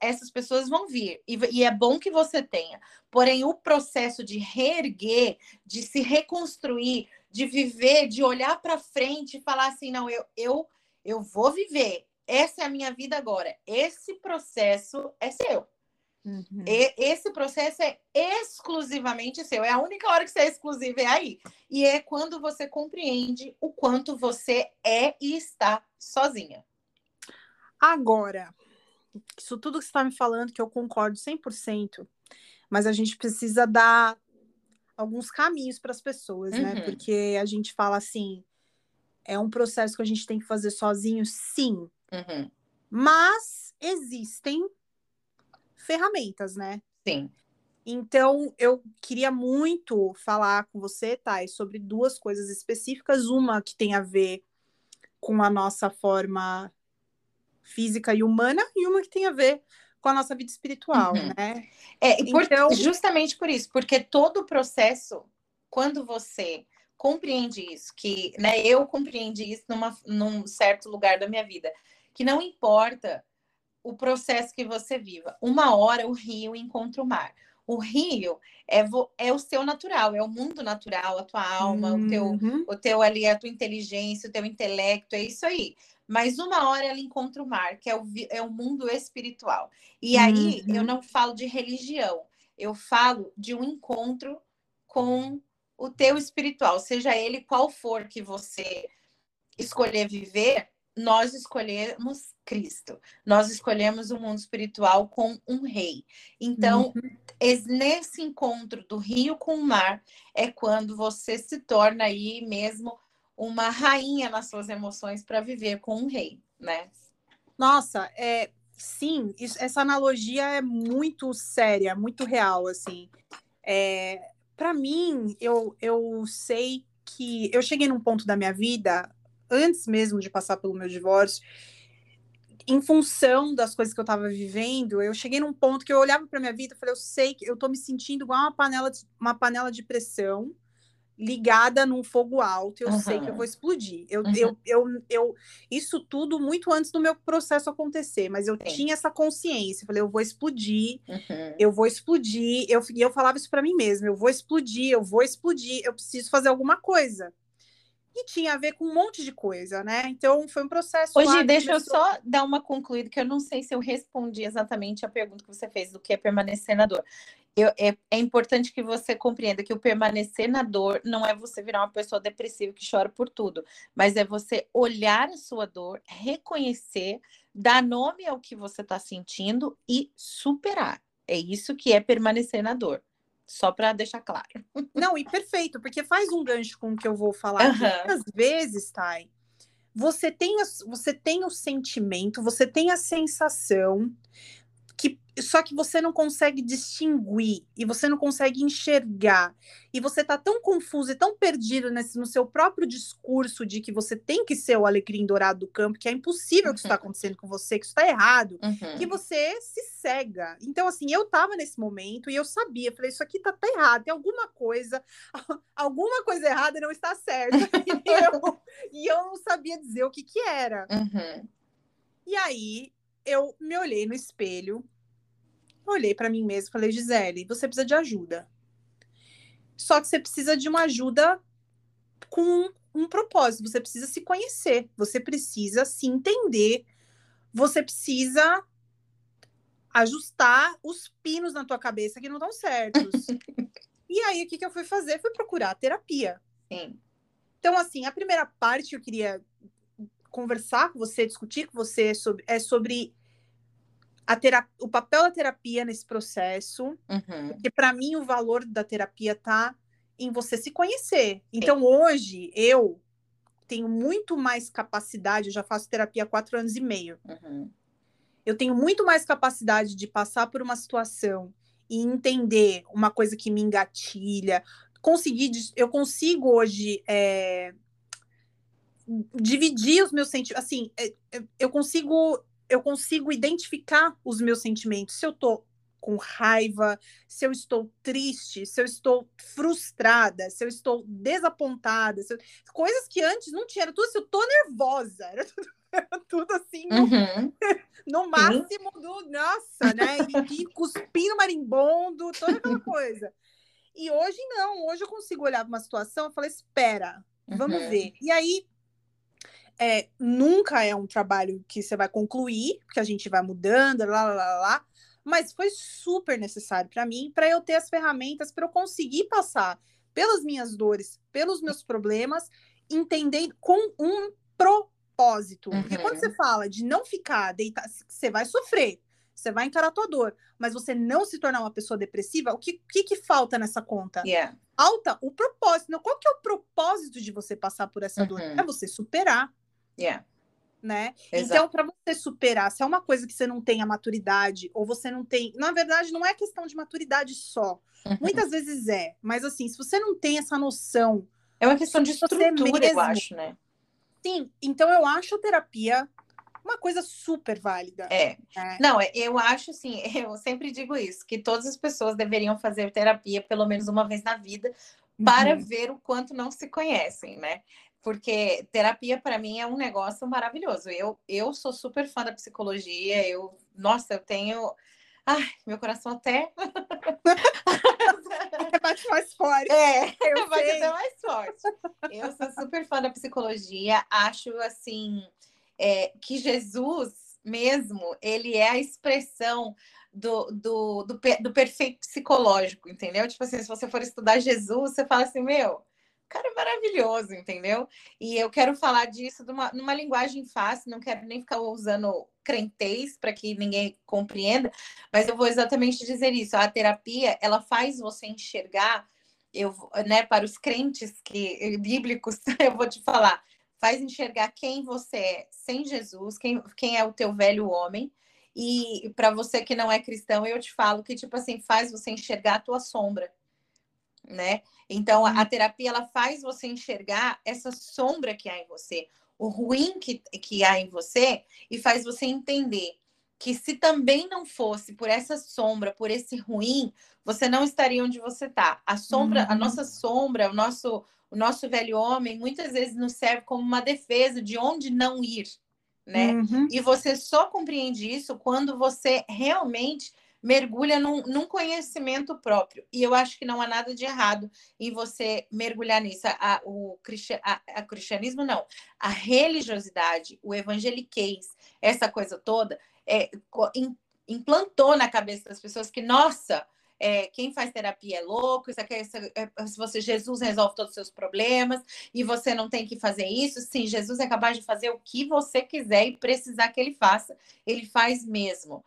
essas pessoas vão vir e, e é bom que você tenha. Porém, o processo de reerguer, de se reconstruir, de viver, de olhar para frente e falar assim, não, eu, eu, eu vou viver. Essa é a minha vida agora. Esse processo é seu. Uhum. E- esse processo é exclusivamente seu. É a única hora que você é exclusivo é aí. E é quando você compreende o quanto você é e está sozinha. Agora, isso tudo que você está me falando, que eu concordo 100%, mas a gente precisa dar alguns caminhos para as pessoas, né? Uhum. Porque a gente fala assim, é um processo que a gente tem que fazer sozinho, sim, Uhum. mas existem ferramentas, né? Sim. Então, eu queria muito falar com você, Thay, sobre duas coisas específicas. Uma que tem a ver com a nossa forma física e humana, e uma que tem a ver com a nossa vida espiritual, Uhum. né? É, e por- Então- justamente por isso, porque todo o processo, quando você compreende isso, que né, eu compreendi isso numa, num certo lugar da minha vida, que não importa o processo que você viva, uma hora o rio encontra o mar. O rio é, é o seu natural, é o mundo natural, a tua alma, o teu Uhum. o teu ali, a tua inteligência, o teu intelecto, é isso aí. Mas uma hora ela encontra o mar, que é o, é o mundo espiritual. E aí Uhum. eu não falo de religião, eu falo de um encontro com o teu espiritual, seja ele qual for que você escolher viver, nós escolhemos Cristo. Nós escolhemos o mundo espiritual com um rei. Então, es- nesse encontro do rio com o mar é quando você se torna aí mesmo uma rainha nas suas emoções para viver com um rei, né? Nossa, é, sim, isso- essa analogia é muito séria, muito real, assim. É, para mim, eu, eu sei que eu cheguei num ponto da minha vida, antes mesmo de passar pelo meu divórcio, em função das coisas que eu estava vivendo, eu cheguei num ponto que eu olhava para minha vida e falei, eu sei que eu tô me sentindo igual uma panela de, uma panela de pressão ligada num fogo alto, eu sei que eu Uhum. vou explodir. Eu, Uhum. eu, eu, eu, isso tudo muito antes do meu processo acontecer, mas eu Sim. tinha essa consciência. Eu falei, eu vou explodir, Uhum. eu vou explodir. Eu, e eu falava isso para mim mesma: eu vou explodir, eu vou explodir, eu preciso fazer alguma coisa. E tinha a ver com um monte de coisa, né? Então foi um processo. Hoje, deixa eu começou- só dar uma concluída, que eu não sei se eu respondi exatamente a pergunta que você fez do que é permanecer na dor. Eu- é, é importante que você compreenda que o permanecer na dor não é você virar uma pessoa depressiva que chora por tudo, mas é você olhar a sua dor, reconhecer, dar nome ao que você está sentindo e superar. É isso que é permanecer na dor. Só para deixar claro. Não, e perfeito, porque faz um gancho com o que eu vou falar. Aham. Muitas vezes, Thay, você tem, você tem o sentimento, você tem a sensação só que você não consegue distinguir e você não consegue enxergar e você tá tão confuso e tão perdido nesse, no seu próprio discurso de que você tem que ser o alecrim dourado do campo, que é impossível uhum. que isso está acontecendo com você, que isso está errado, uhum. que você se cega. Então, assim, eu tava nesse momento e eu sabia, falei, isso aqui tá, tá errado, tem alguma coisa, alguma coisa errada não está certa. e, eu, e eu não sabia dizer o que que era. Uhum. E aí, eu me olhei no espelho olhei para mim mesma e falei, Gisele, você precisa de ajuda. Só que você precisa de uma ajuda com um propósito, você precisa se conhecer, você precisa se entender, você precisa ajustar os pinos na tua cabeça que não estão certos. e aí, o que, que eu fui fazer? Fui procurar terapia. Sim. Então, assim, a primeira parte que eu queria conversar com você, discutir com você sobre, é sobre terapia, o papel da terapia nesse processo, uhum. porque para mim o valor da terapia tá em você se conhecer. Então Sim. hoje eu tenho muito mais capacidade, eu já faço terapia há quatro anos e meio. Uhum. Eu tenho muito mais capacidade de passar por uma situação e entender uma coisa que me engatilha. Conseguir, eu consigo hoje é, dividir os meus sentimentos. Assim, é, é, eu consigo eu consigo identificar os meus sentimentos. Se eu estou com raiva, se eu estou triste, se eu estou frustrada, se eu estou desapontada, eu... coisas que antes não tinha, era tudo assim, eu tô nervosa, era tudo, era tudo assim, no, uhum. no máximo Sim. do, nossa, né, e, e cuspindo marimbondo, toda aquela coisa. E hoje não, hoje eu consigo olhar para uma situação e falar, espera, vamos uhum. ver. E aí, é, nunca é um trabalho que você vai concluir, porque a gente vai mudando, lá, lá, lá, lá mas foi super necessário para mim, para eu ter as ferramentas para eu conseguir passar pelas minhas dores, pelos meus problemas, entendendo com um propósito. Uhum. Porque quando você fala de não ficar deitado, você vai sofrer, você vai encarar a tua dor, mas você não se tornar uma pessoa depressiva, o que, que, que falta nessa conta? Yeah. Falta o propósito. Qual que é o propósito de você passar por essa uhum. dor? É você superar. Yeah. Né? Então, para você superar, se é uma coisa que você não tem a maturidade, ou você não tem. Na verdade, não é questão de maturidade só. Uhum. Muitas vezes é, mas assim, se você não tem essa noção. É uma questão de estrutura, mesmo, eu acho, né? Sim, então eu acho a terapia uma coisa super válida. É. é. Não, é, eu acho assim, eu sempre digo isso, que todas as pessoas deveriam fazer terapia pelo menos uma vez na vida para uhum. ver o quanto não se conhecem, né? Porque terapia para mim é um negócio maravilhoso. Eu, eu sou super fã da psicologia, eu, nossa, eu tenho. Ai, meu coração até. bate mais forte. É, eu bate até mais forte. Eu sou super fã da psicologia, acho assim é, que Jesus mesmo, ele é a expressão do, do, do, do perfeito psicológico, entendeu? Tipo assim, se você for estudar Jesus, você fala assim, meu cara é maravilhoso, entendeu? E eu quero falar disso numa, numa linguagem fácil, não quero nem ficar usando crentez para que ninguém compreenda, mas eu vou exatamente dizer isso. A terapia, ela faz você enxergar, eu, né, para os crentes que bíblicos, eu vou te falar, faz enxergar quem você é sem Jesus, quem, quem é o teu velho homem. E para você que não é cristão, eu te falo que tipo assim, faz você enxergar a tua sombra né? Então, a, a, uhum. terapia ela faz você enxergar essa sombra que há em você, o ruim que, que há em você, e faz você entender que se também não fosse por essa sombra, por esse ruim, você não estaria onde você está. A sombra, uhum. a nossa sombra, o nosso, o nosso velho homem, muitas vezes nos serve como uma defesa de onde não ir, né? Uhum. E você só compreende isso quando você realmente mergulha num, num, conhecimento próprio. E eu acho que não há nada de errado em você mergulhar nisso. A, o a, a cristianismo, não. A religiosidade, o evangeliquez, essa coisa toda, é, implantou na cabeça das pessoas que, nossa, é, quem faz terapia é louco, isso aqui, isso, é, se você Jesus resolve todos os seus problemas e você não tem que fazer isso. Sim, Jesus é capaz de fazer o que você quiser e precisar que ele faça, ele faz mesmo.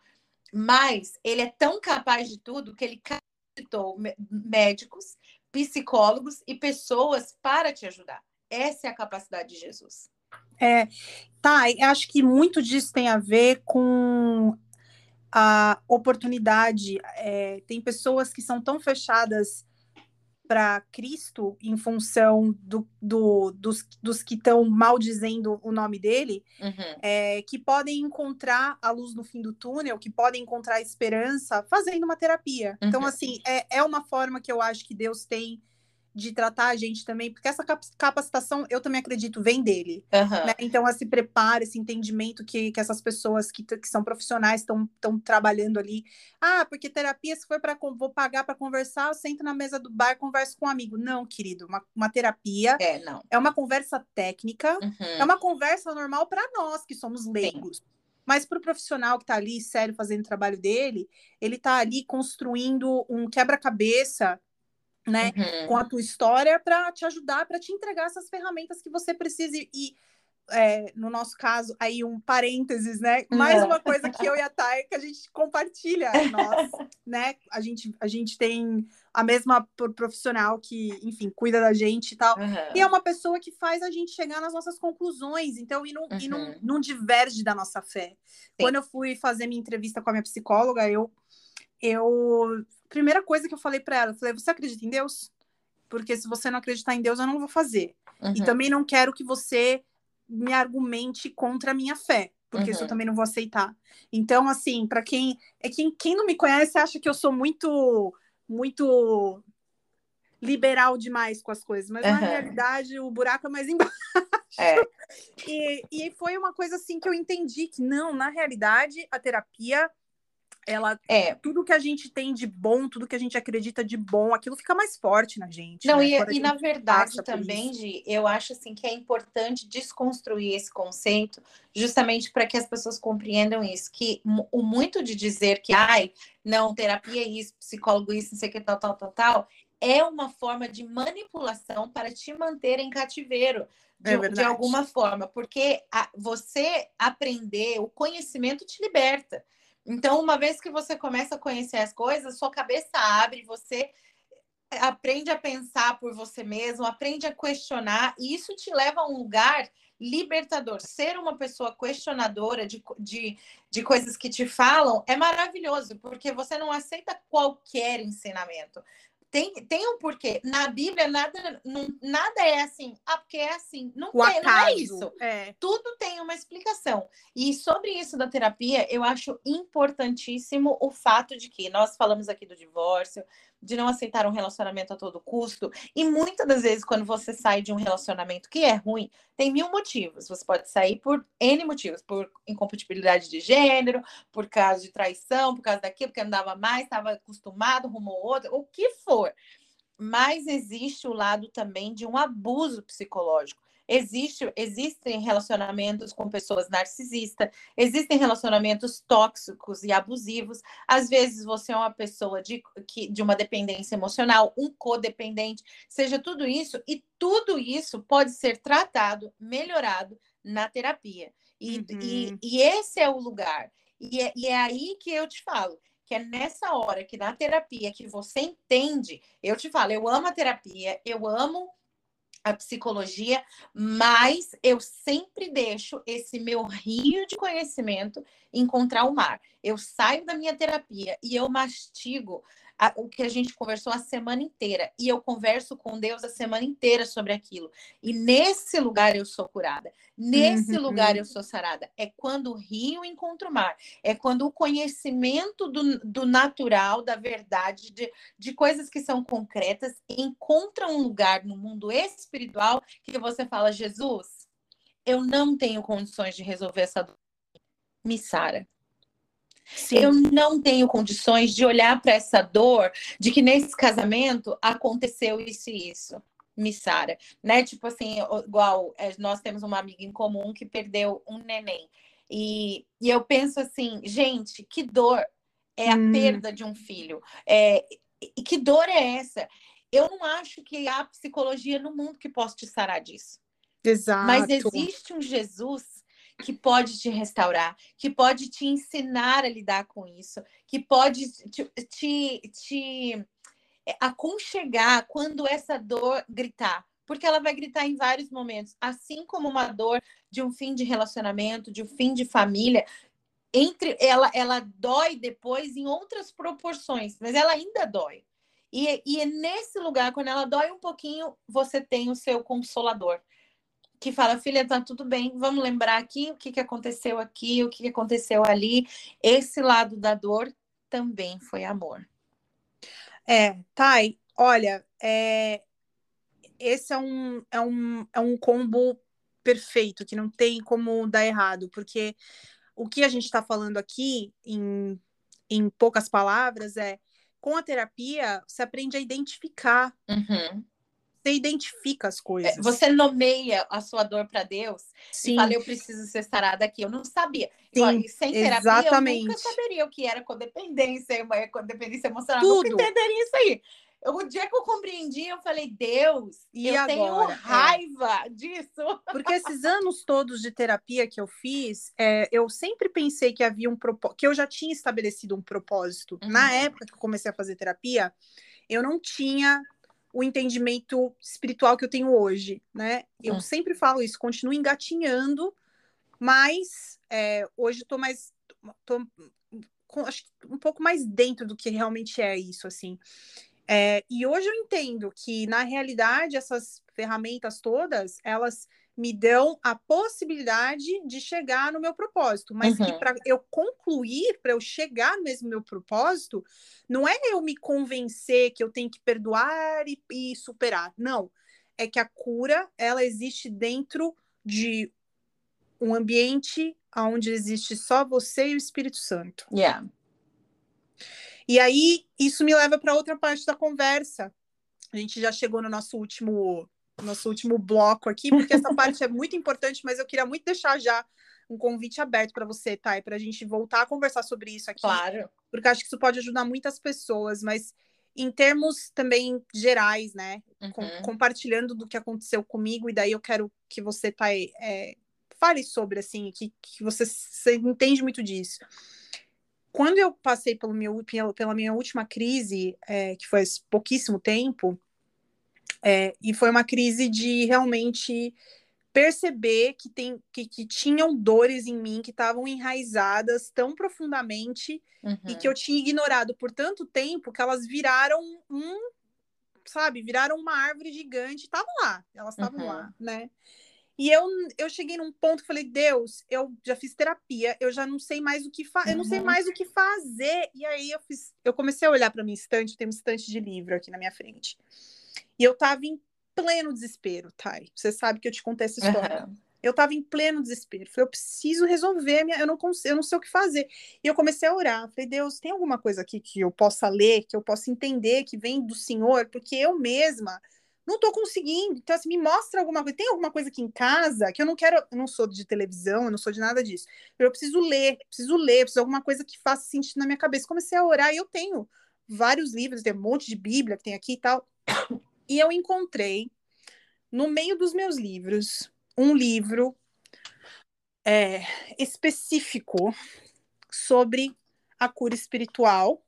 Mas ele é tão capaz de tudo que ele capacitou médicos, psicólogos e pessoas para te ajudar. Essa é a capacidade de Jesus. É, tá, acho que muito disso tem a ver com a oportunidade. É, tem pessoas que são tão fechadas para Cristo em função do, do, dos, dos que estão maldizendo o nome dele, uhum. é, que podem encontrar a luz no fim do túnel, que podem encontrar esperança fazendo uma terapia. Então, uhum. Então, assim, é, é uma forma que eu acho que Deus tem de tratar a gente também, porque essa capacitação, eu também acredito, vem dele. Uhum. Né? Então, se prepara, esse entendimento que, que essas pessoas que, que são profissionais estão trabalhando ali. Ah, porque terapia, se for para vou pagar para conversar, eu sento na mesa do bar converso com um amigo. Não, querido, uma, uma terapia é, não. é uma conversa técnica, uhum. é uma conversa normal para nós que somos leigos. Sim. Mas para o profissional que está ali, sério, fazendo o trabalho dele, ele está ali construindo um quebra-cabeça né, uhum. com a tua história para te ajudar, para te entregar essas ferramentas que você precisa. E, é, no nosso caso, aí um parênteses, né? Mais uma coisa que eu e a Thay, que a gente compartilha, nós, né? A gente, a gente tem a mesma profissional que, enfim, cuida da gente e tal. Uhum. E é uma pessoa que faz a gente chegar nas nossas conclusões, então, e não, uhum. e não, uhum. não diverge da nossa fé. Sim. Quando eu fui fazer minha entrevista com a minha psicóloga, eu eu primeira coisa que eu falei para ela, eu falei: "Você acredita em Deus? Porque se você não acreditar em Deus, eu não vou fazer. Uhum. E também não quero que você me argumente contra a minha fé, porque uhum. isso eu também não vou aceitar. Então, assim, para quem é quem, quem não me conhece acha que eu sou muito muito liberal demais com as coisas, mas uhum. na realidade o buraco é mais embaixo. É. E, e foi uma coisa assim que eu entendi que não, na realidade a terapia ela é tudo que a gente tem de bom, tudo que a gente acredita de bom, aquilo fica mais forte na gente. Não, né? e, e na verdade também, Gi, eu acho assim que é importante desconstruir esse conceito, justamente para que as pessoas compreendam isso, que o muito de dizer que ai, não, terapia é isso, psicólogo isso, não sei o que, tal, tal, tal, tal, é uma forma de manipulação para te manter em cativeiro. De, é de alguma forma, porque a, você aprender, o conhecimento te liberta. Então, uma vez que você começa a conhecer as coisas, sua cabeça abre, você aprende a pensar por você mesmo, aprende a questionar, e isso te leva a um lugar libertador. Ser uma pessoa questionadora de, de, de coisas que te falam é maravilhoso, porque você não aceita qualquer ensinamento tem, tem um porquê. Na Bíblia, nada, não, nada é assim, ah, porque é assim. Não, tem, não é isso. É. Tudo tem uma explicação. E sobre isso da terapia, eu acho importantíssimo o fato de que nós falamos aqui do divórcio, de não aceitar um relacionamento a todo custo. E muitas das vezes, quando você sai de um relacionamento que é ruim, tem mil motivos. Você pode sair por N motivos, por incompatibilidade de gênero, por causa de traição, por causa daquilo, porque não dava mais, estava acostumado, rumou outro, o que for. Mas existe o lado também de um abuso psicológico. Existe, existem relacionamentos com pessoas narcisistas, existem relacionamentos tóxicos e abusivos. Às vezes você é uma pessoa de, que, de uma dependência emocional, um codependente, seja tudo isso, e tudo isso pode ser tratado, melhorado na terapia. E, uhum. e, e esse é o lugar. E é, e é aí que eu te falo que é nessa hora que na terapia que você entende, eu te falo, eu amo a terapia, eu amo a psicologia, mas eu sempre deixo esse meu rio de conhecimento encontrar o mar. Eu saio da minha terapia e eu mastigo a, o que a gente conversou a semana inteira. E eu converso com Deus a semana inteira sobre aquilo. E nesse lugar eu sou curada. Nesse uhum. lugar eu sou sarada. É quando o rio encontra o mar. É quando o conhecimento do, do natural, da verdade, de, de coisas que são concretas, encontra um lugar no mundo espiritual que você fala, Jesus, eu não tenho condições de resolver essa dor. Me sara. Sim. Eu não tenho condições de olhar para essa dor de que nesse casamento aconteceu isso e isso. Missara, né? Tipo assim, igual é, nós temos uma amiga em comum que perdeu um neném. E, e eu penso assim, gente, que dor é a hum. perda de um filho. É, e que dor é essa? Eu não acho que há psicologia no mundo que possa te sarar disso. Exato. Mas existe um Jesus que pode te restaurar, que pode te ensinar a lidar com isso, que pode te, te, te aconchegar quando essa dor gritar. Porque ela vai gritar em vários momentos, assim como uma dor de um fim de relacionamento, de um fim de família, entre ela, ela dói depois em outras proporções, mas ela ainda dói. E, e é nesse lugar, quando ela dói um pouquinho, você tem o seu consolador, que fala, filha, tá tudo bem, vamos lembrar aqui o que, que aconteceu aqui, o que, que aconteceu ali. Esse lado da dor também foi amor. É, Thay, olha, é, esse é um, é, um, é um combo perfeito, que não tem como dar errado, porque o que a gente está falando aqui, em, em poucas palavras, é com a terapia, você aprende a identificar. Uhum. Você identifica as é, coisas. Você nomeia a sua dor para Deus Sim. e fala, eu preciso ser sarada aqui. Eu não sabia. Sim, sem terapia, exatamente. eu nunca saberia o que era codependência, codependência emocional. Tudo. Nunca entenderia isso aí. Eu, o dia que eu compreendi, eu falei, Deus, e eu agora? tenho é. raiva é. disso. Porque esses anos todos de terapia que eu fiz, é, eu sempre pensei que havia um propósito, que eu já tinha estabelecido um propósito. Uhum. Na época que eu comecei a fazer terapia, eu não tinha o entendimento espiritual que eu tenho hoje, né? Eu uhum. sempre falo isso, continuo engatinhando, mas é, hoje estou mais. Tô, com, acho um pouco mais dentro do que realmente é isso, assim. É, e hoje eu entendo que, na realidade, essas ferramentas todas, elas me dão a possibilidade de chegar no meu propósito, mas uhum. que para eu concluir, para eu chegar mesmo no meu propósito, não é eu me convencer que eu tenho que perdoar e, e superar, não. É que a cura, ela existe dentro de um ambiente onde existe só você e o Espírito Santo. Yeah. E aí, isso me leva para outra parte da conversa. A gente já chegou no nosso último, nosso último bloco aqui, porque essa parte é muito importante, mas eu queria muito deixar já um convite aberto para você, Thay, para a gente voltar a conversar sobre isso aqui. Claro. Porque acho que isso pode ajudar muitas pessoas, mas em termos também gerais, né? Uhum. Com, compartilhando do que aconteceu comigo, e daí eu quero que você, Thay, é, fale sobre, assim, que, que você, você entende muito disso quando eu passei pelo meu, pela minha última crise, é, que foi pouquíssimo tempo, é, e foi uma crise de realmente perceber que, tem, que, que tinham dores em mim que estavam enraizadas tão profundamente uhum. e que eu tinha ignorado por tanto tempo que elas viraram um, sabe, viraram uma árvore gigante, estavam lá, elas estavam uhum. lá, né? E eu, eu cheguei num ponto que falei, Deus, eu já fiz terapia, eu já não sei mais o que fazer, eu não sei uhum. mais o que fazer. E aí eu fiz, eu comecei a olhar para minha estante, tem uma estante de livro aqui na minha frente. E eu tava em pleno desespero, Thay. Você sabe que eu te contei essa história. Uhum. Eu tava em pleno desespero. Falei, eu preciso resolver, minha... eu, não consigo, eu não sei o que fazer. E eu comecei a orar. Falei, Deus, tem alguma coisa aqui que eu possa ler, que eu possa entender, que vem do Senhor? Porque eu mesma não tô conseguindo. Então, assim, me mostra alguma coisa. Tem alguma coisa aqui em casa que eu não quero. Eu não sou de televisão, eu não sou de nada disso. Eu preciso ler, preciso ler, preciso de alguma coisa que faça sentido na minha cabeça. Comecei a orar e eu tenho vários livros, tem um monte de Bíblia que tem aqui e tal. E eu encontrei, no meio dos meus livros, um livro é, específico sobre a cura espiritual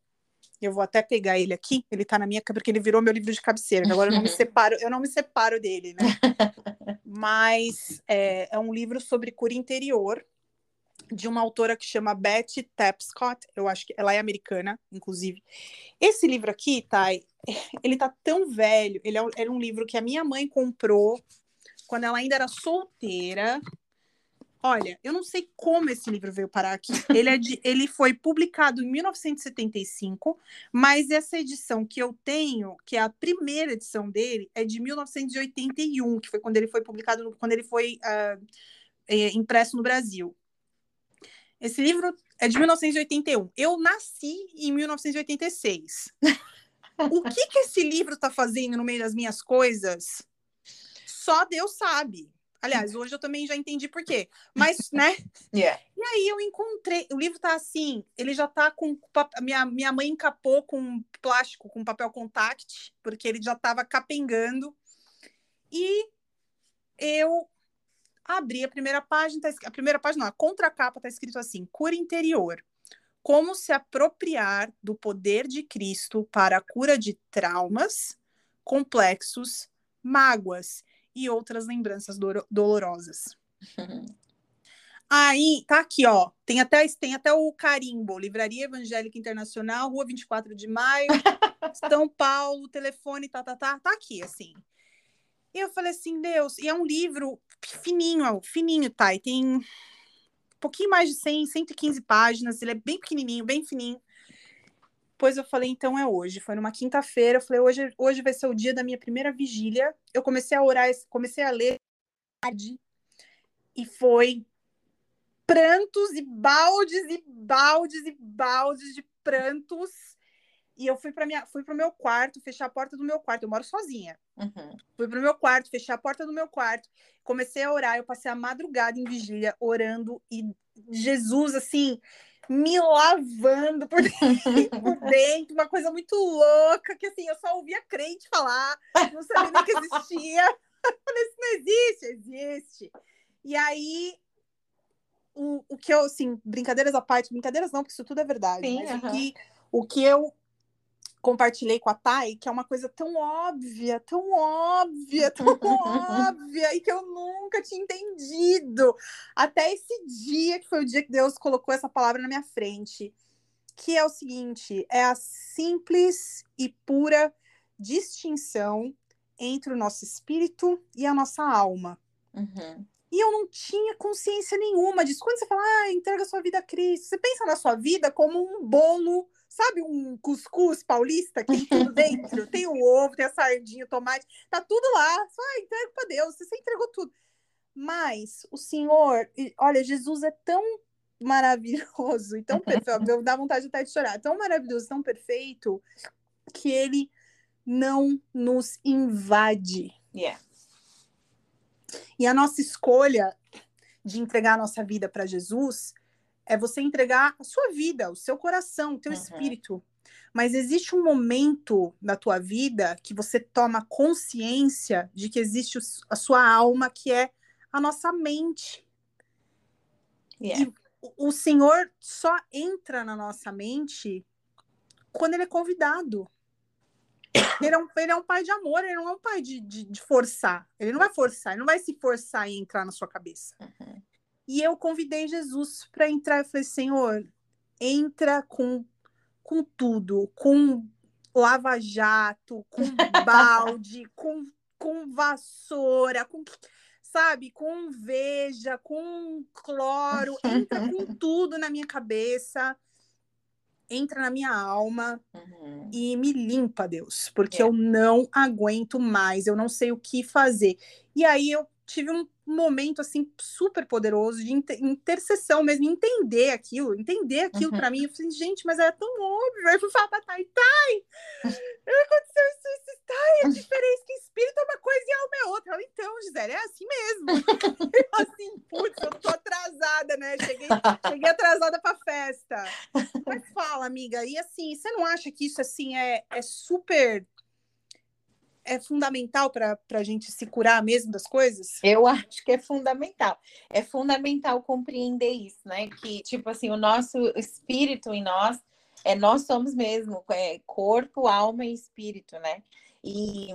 eu vou até pegar ele aqui, ele tá na minha porque ele virou meu livro de cabeceira. Agora eu não me separo, eu não me separo dele, né? Mas é, é um livro sobre cura interior de uma autora que chama Betty Tapscott, eu acho que ela é americana, inclusive. Esse livro aqui, Thay, ele tá tão velho, ele é, um livro que a minha mãe comprou quando ela ainda era solteira, Olha, eu não sei como esse livro veio parar aqui. Ele, é de, ele foi publicado em 1975, mas essa edição que eu tenho, que é a primeira edição dele, é de 1981, que foi quando ele foi publicado, quando ele foi uh, é, impresso no Brasil. Esse livro é de 1981. Eu nasci em 1986. o que, que esse livro está fazendo no meio das minhas coisas? Só Deus sabe. Aliás, hoje eu também já entendi por quê. Mas, né? Yeah. E aí eu encontrei. O livro tá assim, ele já tá com. Minha, minha mãe encapou com plástico, com papel contact, porque ele já tava capengando. E eu abri a primeira página, tá, a primeira página, não, a contracapa tá escrito assim: cura interior. Como se apropriar do poder de Cristo para a cura de traumas, complexos, mágoas e outras lembranças do dolorosas. Aí, tá aqui, ó. Tem até, tem até o carimbo, Livraria Evangélica Internacional, Rua 24 de Maio, São Paulo, telefone, tá, tá, tá, tá aqui, assim. E eu falei assim, Deus, e é um livro fininho, fininho, tá? E tem um pouquinho mais de 100, 115 páginas, ele é bem pequenininho, bem fininho. Depois eu falei, então é hoje. Foi numa quinta-feira, eu falei, hoje, hoje vai ser o dia da minha primeira vigília. Eu comecei a orar, comecei a ler e foi prantos e baldes e baldes e baldes de prantos. E eu fui para minha, fui pro meu quarto, fechar a porta do meu quarto. Eu moro sozinha. Uhum. Fui pro meu quarto, fechei a porta do meu quarto, comecei a orar. Eu passei a madrugada em vigília orando e Jesus assim me lavando por dentro, por dentro, uma coisa muito louca que assim eu só ouvia crente falar, não sabia nem que existia. Eu falei, isso não existe, existe. E aí o, o que eu, assim, brincadeiras à parte, brincadeiras não, porque isso tudo é verdade, Sim, mas uh -huh. o, que, o que eu compartilhei com a Thay, que é uma coisa tão óbvia, tão óbvia, tão óbvia, e que eu nunca tinha entendido. Até esse dia, que foi o dia que Deus colocou essa palavra na minha frente. Que é o seguinte: é a simples e pura distinção entre o nosso espírito e a nossa alma. Uhum. E eu não tinha consciência nenhuma disso. Quando você fala, ah, entrega sua vida a Cristo, você pensa na sua vida como um bolo, sabe, um cuscuz paulista que tem tudo dentro? tem o ovo, tem a sardinha, o tomate, tá tudo lá. Só ah, entrega para Deus, você entregou tudo. Mas o Senhor, olha, Jesus é tão maravilhoso e tão perfeito, dá vontade até de chorar, tão maravilhoso, tão perfeito, que ele não nos invade. Yeah. E a nossa escolha de entregar a nossa vida para Jesus é você entregar a sua vida, o seu coração, o teu uhum. espírito. Mas existe um momento na tua vida que você toma consciência de que existe a sua alma, que é a nossa mente. Yeah. E o Senhor só entra na nossa mente quando ele é convidado. Ele é, um, ele é um pai de amor, ele não é um pai de, de, de forçar. Ele não vai forçar, ele não vai se forçar e entrar na sua cabeça. Uhum. E eu convidei Jesus para entrar. Eu falei, Senhor, entra com, com tudo, com lava-jato, com balde, com, com vassoura, com sabe, com veja, com cloro, entra com tudo na minha cabeça entra na minha alma uhum. e me limpa, Deus, porque é. eu não aguento mais, eu não sei o que fazer. E aí eu tive um momento assim super poderoso de intercessão mesmo, entender aquilo, entender aquilo uhum. para mim. Eu falei, gente, mas é tão óbvio. Aí eu falar pra Thay, Thay, aconteceu isso, isso, Thay, é diferente que espírito é uma coisa e alma é outra. Então, Gisele, é assim mesmo. eu assim, putz, eu tô atrasada, né? Cheguei, cheguei atrasada pra festa. Mas fala, amiga, e assim, você não acha que isso assim é, é super é fundamental para a gente se curar mesmo das coisas? Eu acho que é fundamental. É fundamental compreender isso, né? Que, tipo assim, o nosso espírito em nós, é, nós somos mesmo é, corpo, alma e espírito, né? E,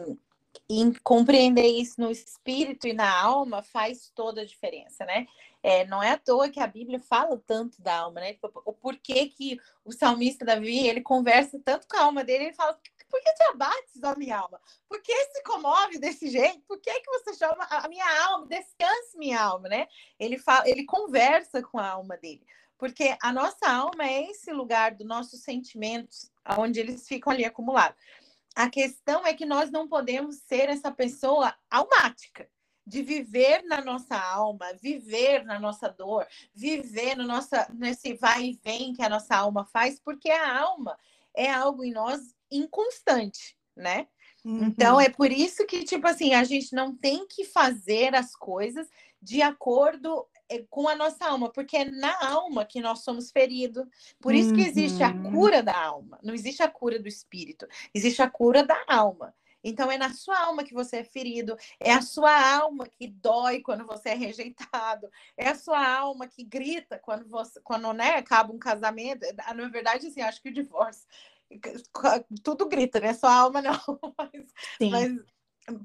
e compreender isso no espírito e na alma faz toda a diferença, né? É, não é à toa que a Bíblia fala tanto da alma, né? Tipo, o porquê que o salmista Davi, ele conversa tanto com a alma dele, ele fala, por que te abates, ó minha alma? Por que se comove desse jeito? Por que, que você chama a minha alma? Descanse minha alma, né? Ele, fala, ele conversa com a alma dele. Porque a nossa alma é esse lugar dos nossos sentimentos, onde eles ficam ali acumulados. A questão é que nós não podemos ser essa pessoa almática de viver na nossa alma, viver na nossa dor, viver no nossa, nesse vai e vem que a nossa alma faz, porque a alma é algo em nós inconstante, né? Uhum. Então é por isso que, tipo assim, a gente não tem que fazer as coisas de acordo eh, com a nossa alma, porque é na alma que nós somos feridos. Por isso que existe a uhum. cura da alma, não existe a cura do espírito, existe a cura da alma. Então é na sua alma que você é ferido, é a sua alma que dói quando você é rejeitado, é a sua alma que grita quando você, quando né, acaba um casamento. Na verdade, assim, acho que o divórcio tudo grita, né? Sua alma não. Mas, mas,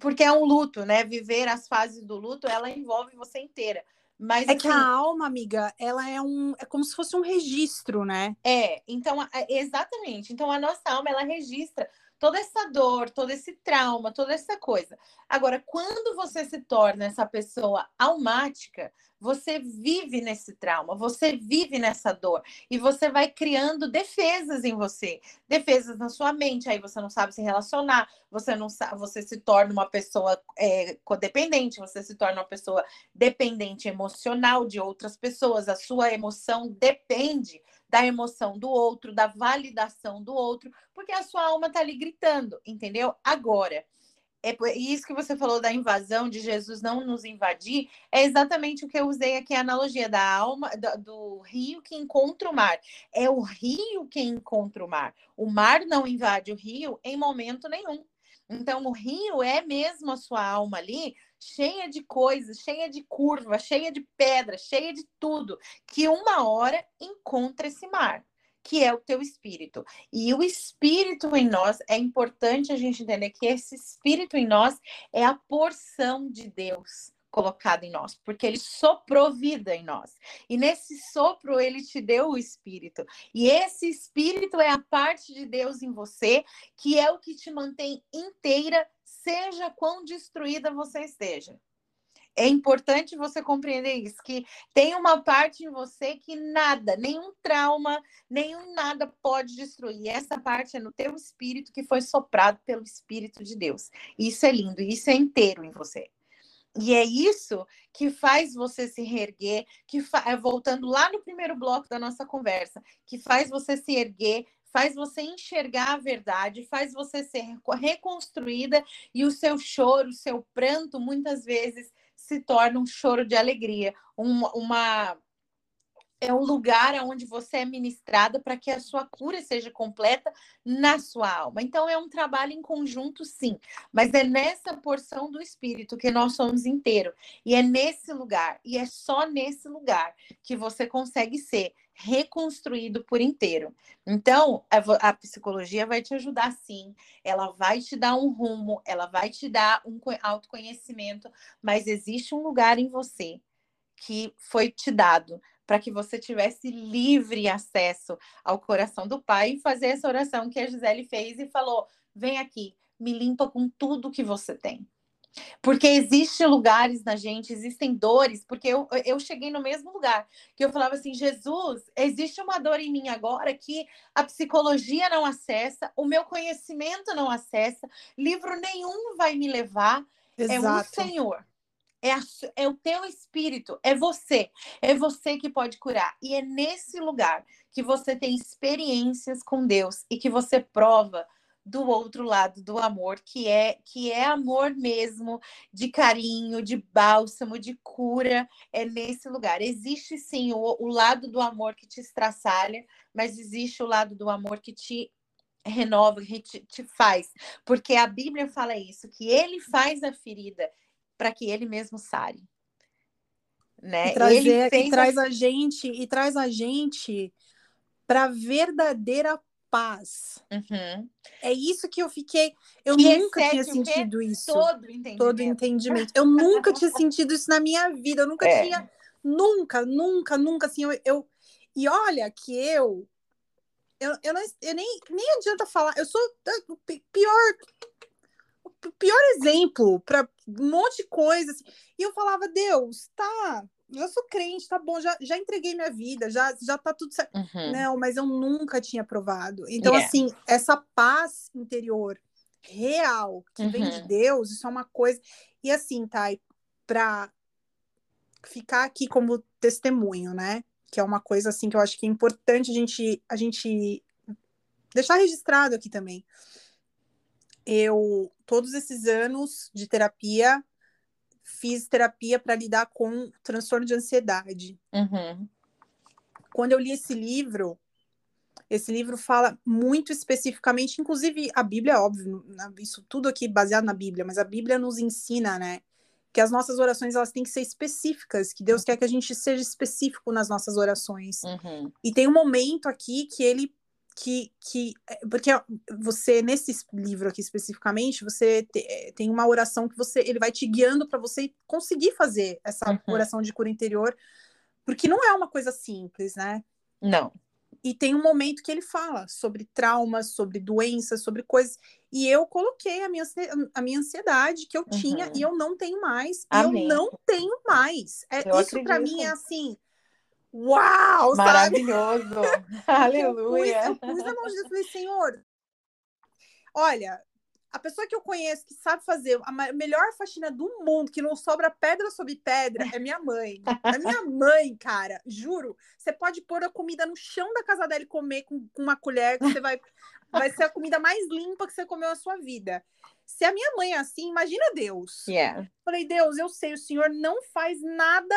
porque é um luto, né? Viver as fases do luto, ela envolve você inteira. Mas, é assim, que a alma, amiga, ela é um. É como se fosse um registro, né? É, então, exatamente. Então, a nossa alma, ela registra toda essa dor, todo esse trauma, toda essa coisa. Agora, quando você se torna essa pessoa almática, você vive nesse trauma, você vive nessa dor e você vai criando defesas em você, defesas na sua mente. Aí você não sabe se relacionar, você não sabe, você se torna uma pessoa é, codependente, você se torna uma pessoa dependente emocional de outras pessoas. A sua emoção depende da emoção do outro, da validação do outro, porque a sua alma está ali gritando, entendeu? Agora, é isso que você falou da invasão, de Jesus não nos invadir, é exatamente o que eu usei aqui, a analogia da alma, do, do rio que encontra o mar. É o rio que encontra o mar. O mar não invade o rio em momento nenhum. Então, o rio é mesmo a sua alma ali, cheia de coisas, cheia de curva, cheia de pedra, cheia de tudo, que uma hora encontra esse mar, que é o teu espírito. E o espírito em nós, é importante a gente entender que esse espírito em nós é a porção de Deus colocado em nós, porque ele soprou vida em nós. E nesse sopro ele te deu o espírito. E esse espírito é a parte de Deus em você, que é o que te mantém inteira, seja quão destruída você esteja. É importante você compreender isso, que tem uma parte em você que nada, nenhum trauma, nenhum nada pode destruir. Essa parte é no teu espírito que foi soprado pelo Espírito de Deus. Isso é lindo, isso é inteiro em você. E é isso que faz você se reerguer, que fa... É, voltando lá no primeiro bloco da nossa conversa, que faz você se erguer, faz você enxergar a verdade, faz você ser reconstruída e o seu choro, o seu pranto, muitas vezes se torna um choro de alegria, uma, é um lugar onde você é ministrada para que a sua cura seja completa na sua alma. Então, é um trabalho em conjunto, sim, mas é nessa porção do Espírito que nós somos inteiro. E é nesse lugar, e é só nesse lugar que você consegue ser reconstruído por inteiro. Então, a, a psicologia vai te ajudar, sim, ela vai te dar um rumo, ela vai te dar um autoconhecimento, mas existe um lugar em você que foi te dado para que você tivesse livre acesso ao coração do Pai e fazer essa oração que a Gisele fez e falou: vem aqui, me limpa com tudo que você tem. Porque existem lugares na gente, existem dores, porque eu, eu cheguei no mesmo lugar, que eu falava assim, Jesus, existe uma dor em mim agora que a psicologia não acessa, o meu conhecimento não acessa, livro nenhum vai me levar, Exato. é o Senhor. É, a, é, o teu espírito, é você, é você que pode curar. E é nesse lugar que você tem experiências com Deus e que você prova do outro lado do amor, que é que é amor mesmo, de carinho, de bálsamo, de cura, é nesse lugar. Existe sim o, o lado do amor que te estraçalha, mas existe o lado do amor que te renova, que te, te faz. Porque a Bíblia fala isso, que ele faz a ferida para que ele mesmo sare. Né? E, trazer, e traz a... a gente e traz a gente para verdadeira paz. Uhum. É isso que eu fiquei. Eu que nunca tinha sentido isso. Todo entendimento. Todo entendimento. Eu nunca tinha sentido isso na minha vida. Eu nunca é. tinha. Nunca, nunca, nunca. Assim, eu, eu, E olha que eu. Eu, eu, não, eu nem, nem adianta falar. Eu sou pior. Pior exemplo para um monte de coisa. Assim. E eu falava, Deus, tá eu sou crente, tá bom, já, já entreguei minha vida, já, já tá tudo certo. Uhum. Não, mas eu nunca tinha provado. Então, yeah. assim, essa paz interior real que uhum. vem de uhum. Deus, isso é uma coisa. E assim, Thay, pra ficar aqui como testemunho, né? Que é uma coisa assim que eu acho que é importante a gente, a gente deixar registrado aqui também. Eu, todos esses anos de terapia, fiz terapia para lidar com transtorno de ansiedade. Uhum. Quando eu li esse livro, esse livro fala muito especificamente, inclusive a Bíblia, óbvio, isso tudo aqui baseado na Bíblia, mas a Bíblia nos ensina, né? Que as nossas orações elas têm que ser específicas, que Deus quer que a gente seja específico nas nossas orações. Uhum. E tem um momento aqui que ele que, que porque você nesse livro aqui especificamente você te, tem uma oração que você ele vai te guiando para você conseguir fazer essa uhum. oração de cura interior porque não é uma coisa simples né não e tem um momento que ele fala sobre traumas sobre doenças sobre coisas e eu coloquei a minha a minha ansiedade que eu uhum. tinha e eu não tenho mais Amém. eu não tenho mais é eu isso para mim é assim Uau! Maravilhoso! Aleluia! Eu pus, eu pus na mão de Deus e falei, Senhor, olha, a pessoa que eu conheço que sabe fazer a melhor faxina do mundo, que não sobra pedra sobre pedra, é minha mãe. É minha mãe, cara. Juro. Você pode pôr a comida no chão da casa dela e comer com, com uma colher, que você vai. Vai ser a comida mais limpa que você comeu na sua vida. Se a minha mãe é assim, imagina Deus. Yeah. Falei, Deus, eu sei, o Senhor não faz nada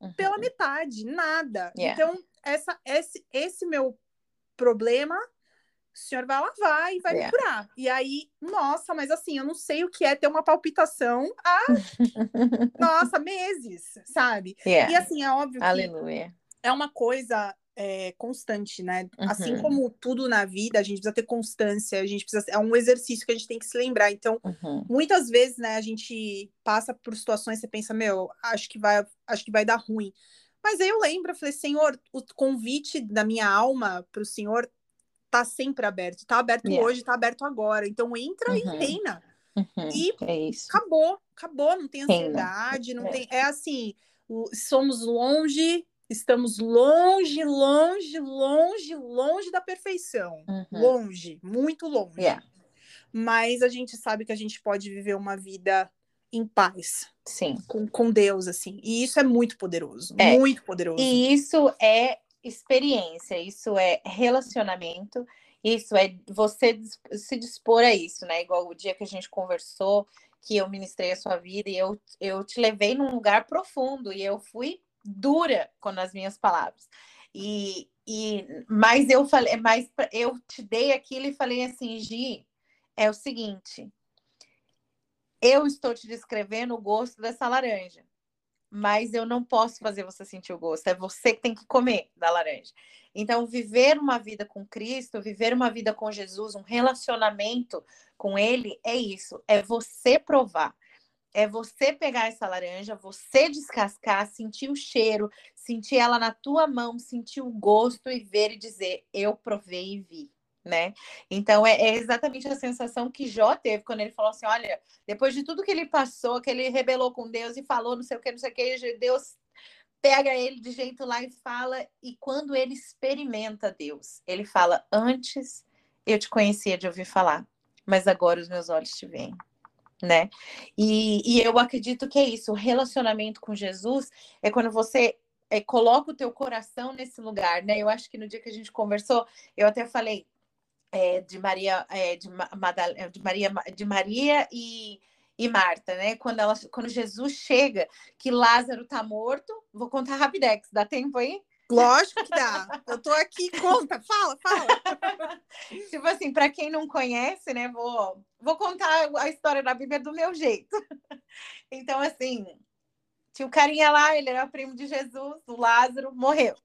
uhum. pela metade, nada. Yeah. Então, essa, esse, esse meu problema, o senhor vai lavar e vai yeah. me curar. E aí, nossa, mas assim, eu não sei o que é ter uma palpitação há, nossa, meses, sabe? Yeah. E assim, é óbvio Aleluia. que é uma coisa é, constante, né? Assim uhum. Assim como tudo na vida, a gente precisa ter constância, a gente precisa. É um exercício que a gente tem que se lembrar. Então, uhum. muitas vezes, né, a gente passa por situações, você pensa, meu, acho que vai, acho que vai dar ruim. Mas aí eu lembro, eu falei, Senhor, o convite da minha alma para o Senhor tá sempre aberto. Tá aberto yeah. hoje, tá aberto agora. Então entra uhum. e reina. Uhum. E é acabou, acabou, não tem ansiedade, não é. tem. É assim, somos longe estamos longe, longe, longe, longe da perfeição. Uhum. Longe, muito longe. Yeah. Mas a gente sabe que a gente pode viver uma vida em paz. Sim. Com, com Deus, assim. E isso é muito poderoso. É. Muito poderoso. E isso é experiência, isso é relacionamento, isso é você se dispor a isso, né? Igual o dia que a gente conversou, que eu ministrei a sua vida e eu, eu te levei num lugar profundo e eu fui dura com as minhas palavras. E, e mas eu falei, mas eu te dei aquilo e falei assim, Gi, é o seguinte, eu estou te descrevendo o gosto dessa laranja, mas eu não posso fazer você sentir o gosto, é você que tem que comer da laranja. Então, viver uma vida com Cristo, viver uma vida com Jesus, um relacionamento com Ele, é isso, é você provar é você pegar essa laranja, você descascar, sentir o cheiro, sentir ela na tua mão, sentir o gosto e ver e dizer: eu provei e vi. Né? Então é, é, exatamente a sensação que Jó teve quando ele falou assim: olha, depois de tudo que ele passou, que ele rebelou com Deus e falou não sei o que, não sei o que, Deus pega ele de jeito lá e fala, e quando ele experimenta Deus, ele fala: antes eu te conhecia de ouvir falar, mas agora os meus olhos te veem né? E, e eu acredito que é isso. O relacionamento com Jesus é quando você é, coloca o teu coração nesse lugar, né? Eu acho que no dia que a gente conversou, eu até falei é, de Maria, é, de, Madal, é, de Maria, de Maria e, e Marta, né? Quando, ela, quando Jesus chega, que Lázaro tá morto, vou contar rapidex, dá tempo aí? Lógico que dá. Eu tô aqui, conta, fala, fala. tipo assim, para quem não conhece, né, vou, vou contar a história da Bíblia do meu jeito. então, assim, tinha o carinha lá, ele era primo de Jesus, o Lázaro, morreu.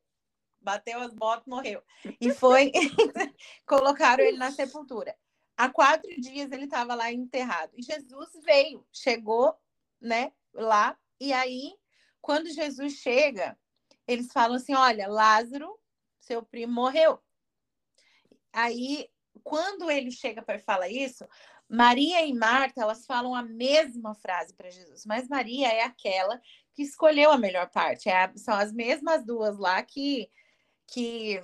Bateu as botas, morreu. E foi, colocaram ele na sepultura. Há quatro dias ele estava lá enterrado. E Jesus veio, chegou, né, lá. E aí, quando Jesus chega, eles falam assim: olha, Lázaro, seu primo, morreu. Aí, quando ele chega para falar isso, Maria e Marta, elas falam a mesma frase para Jesus, mas Maria é aquela que escolheu a melhor parte. É a, são as mesmas duas lá que, que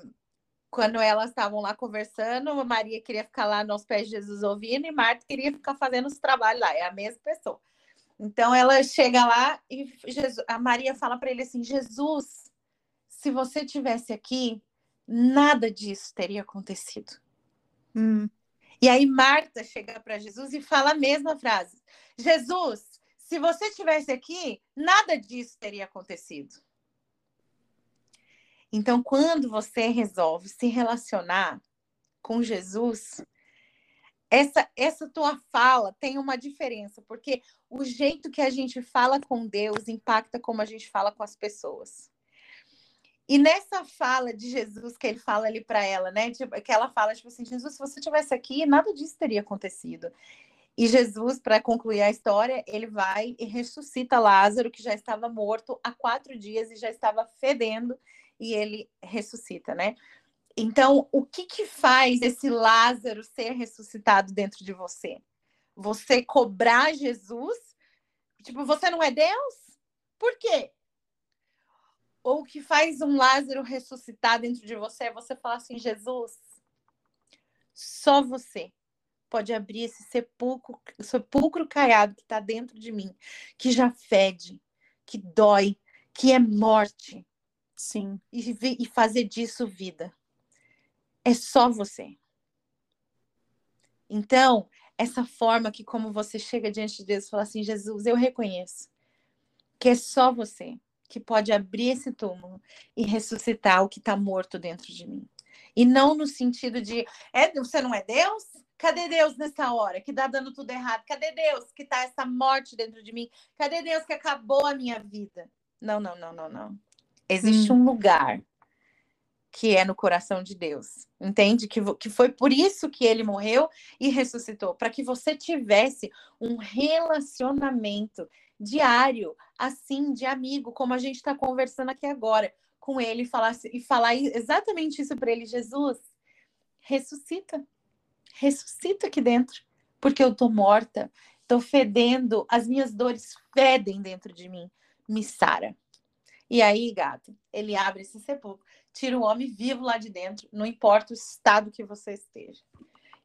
quando elas estavam lá conversando, Maria queria ficar lá nos pés de Jesus ouvindo e Marta queria ficar fazendo os trabalhos lá. É a mesma pessoa. Então ela chega lá e Jesus, a Maria fala para ele assim: Jesus, se você tivesse aqui, nada disso teria acontecido. Hum. E aí Marta chega para Jesus e fala a mesma frase: Jesus, se você estivesse aqui, nada disso teria acontecido. Então, quando você resolve se relacionar com Jesus, essa, essa tua fala tem uma diferença, porque o jeito que a gente fala com Deus impacta como a gente fala com as pessoas. E nessa fala de Jesus que ele fala ali para ela, né? Tipo, que ela fala, tipo assim, Jesus, se você tivesse aqui, nada disso teria acontecido. E Jesus, para concluir a história, ele vai e ressuscita Lázaro, que já estava morto há quatro dias e já estava fedendo, e ele ressuscita, né? Então, o que, que faz esse Lázaro ser ressuscitado dentro de você? Você cobrar Jesus? Tipo, você não é Deus? Por quê? Ou o que faz um Lázaro ressuscitar dentro de você é você falar assim: Jesus, só você pode abrir esse sepulcro, sepulcro caiado que está dentro de mim, que já fede, que dói, que é morte. Sim. E, e fazer disso vida. É só você. Então, essa forma que como você chega diante de Deus e fala assim, Jesus, eu reconheço que é só você que pode abrir esse túmulo e ressuscitar o que está morto dentro de mim. E não no sentido de, é, você não é Deus? Cadê Deus nessa hora que está dando tudo errado? Cadê Deus que está essa morte dentro de mim? Cadê Deus que acabou a minha vida? Não, não, não, não, não. Existe hum. um lugar que é no coração de Deus. Entende? Que, que foi por isso que ele morreu e ressuscitou para que você tivesse um relacionamento diário, assim, de amigo, como a gente está conversando aqui agora com ele falar, e falar exatamente isso para ele: Jesus, ressuscita, ressuscita aqui dentro, porque eu tô morta, tô fedendo, as minhas dores fedem dentro de mim, me sara. E aí, gato, ele abre esse sepulcro, tira o homem vivo lá de dentro, não importa o estado que você esteja.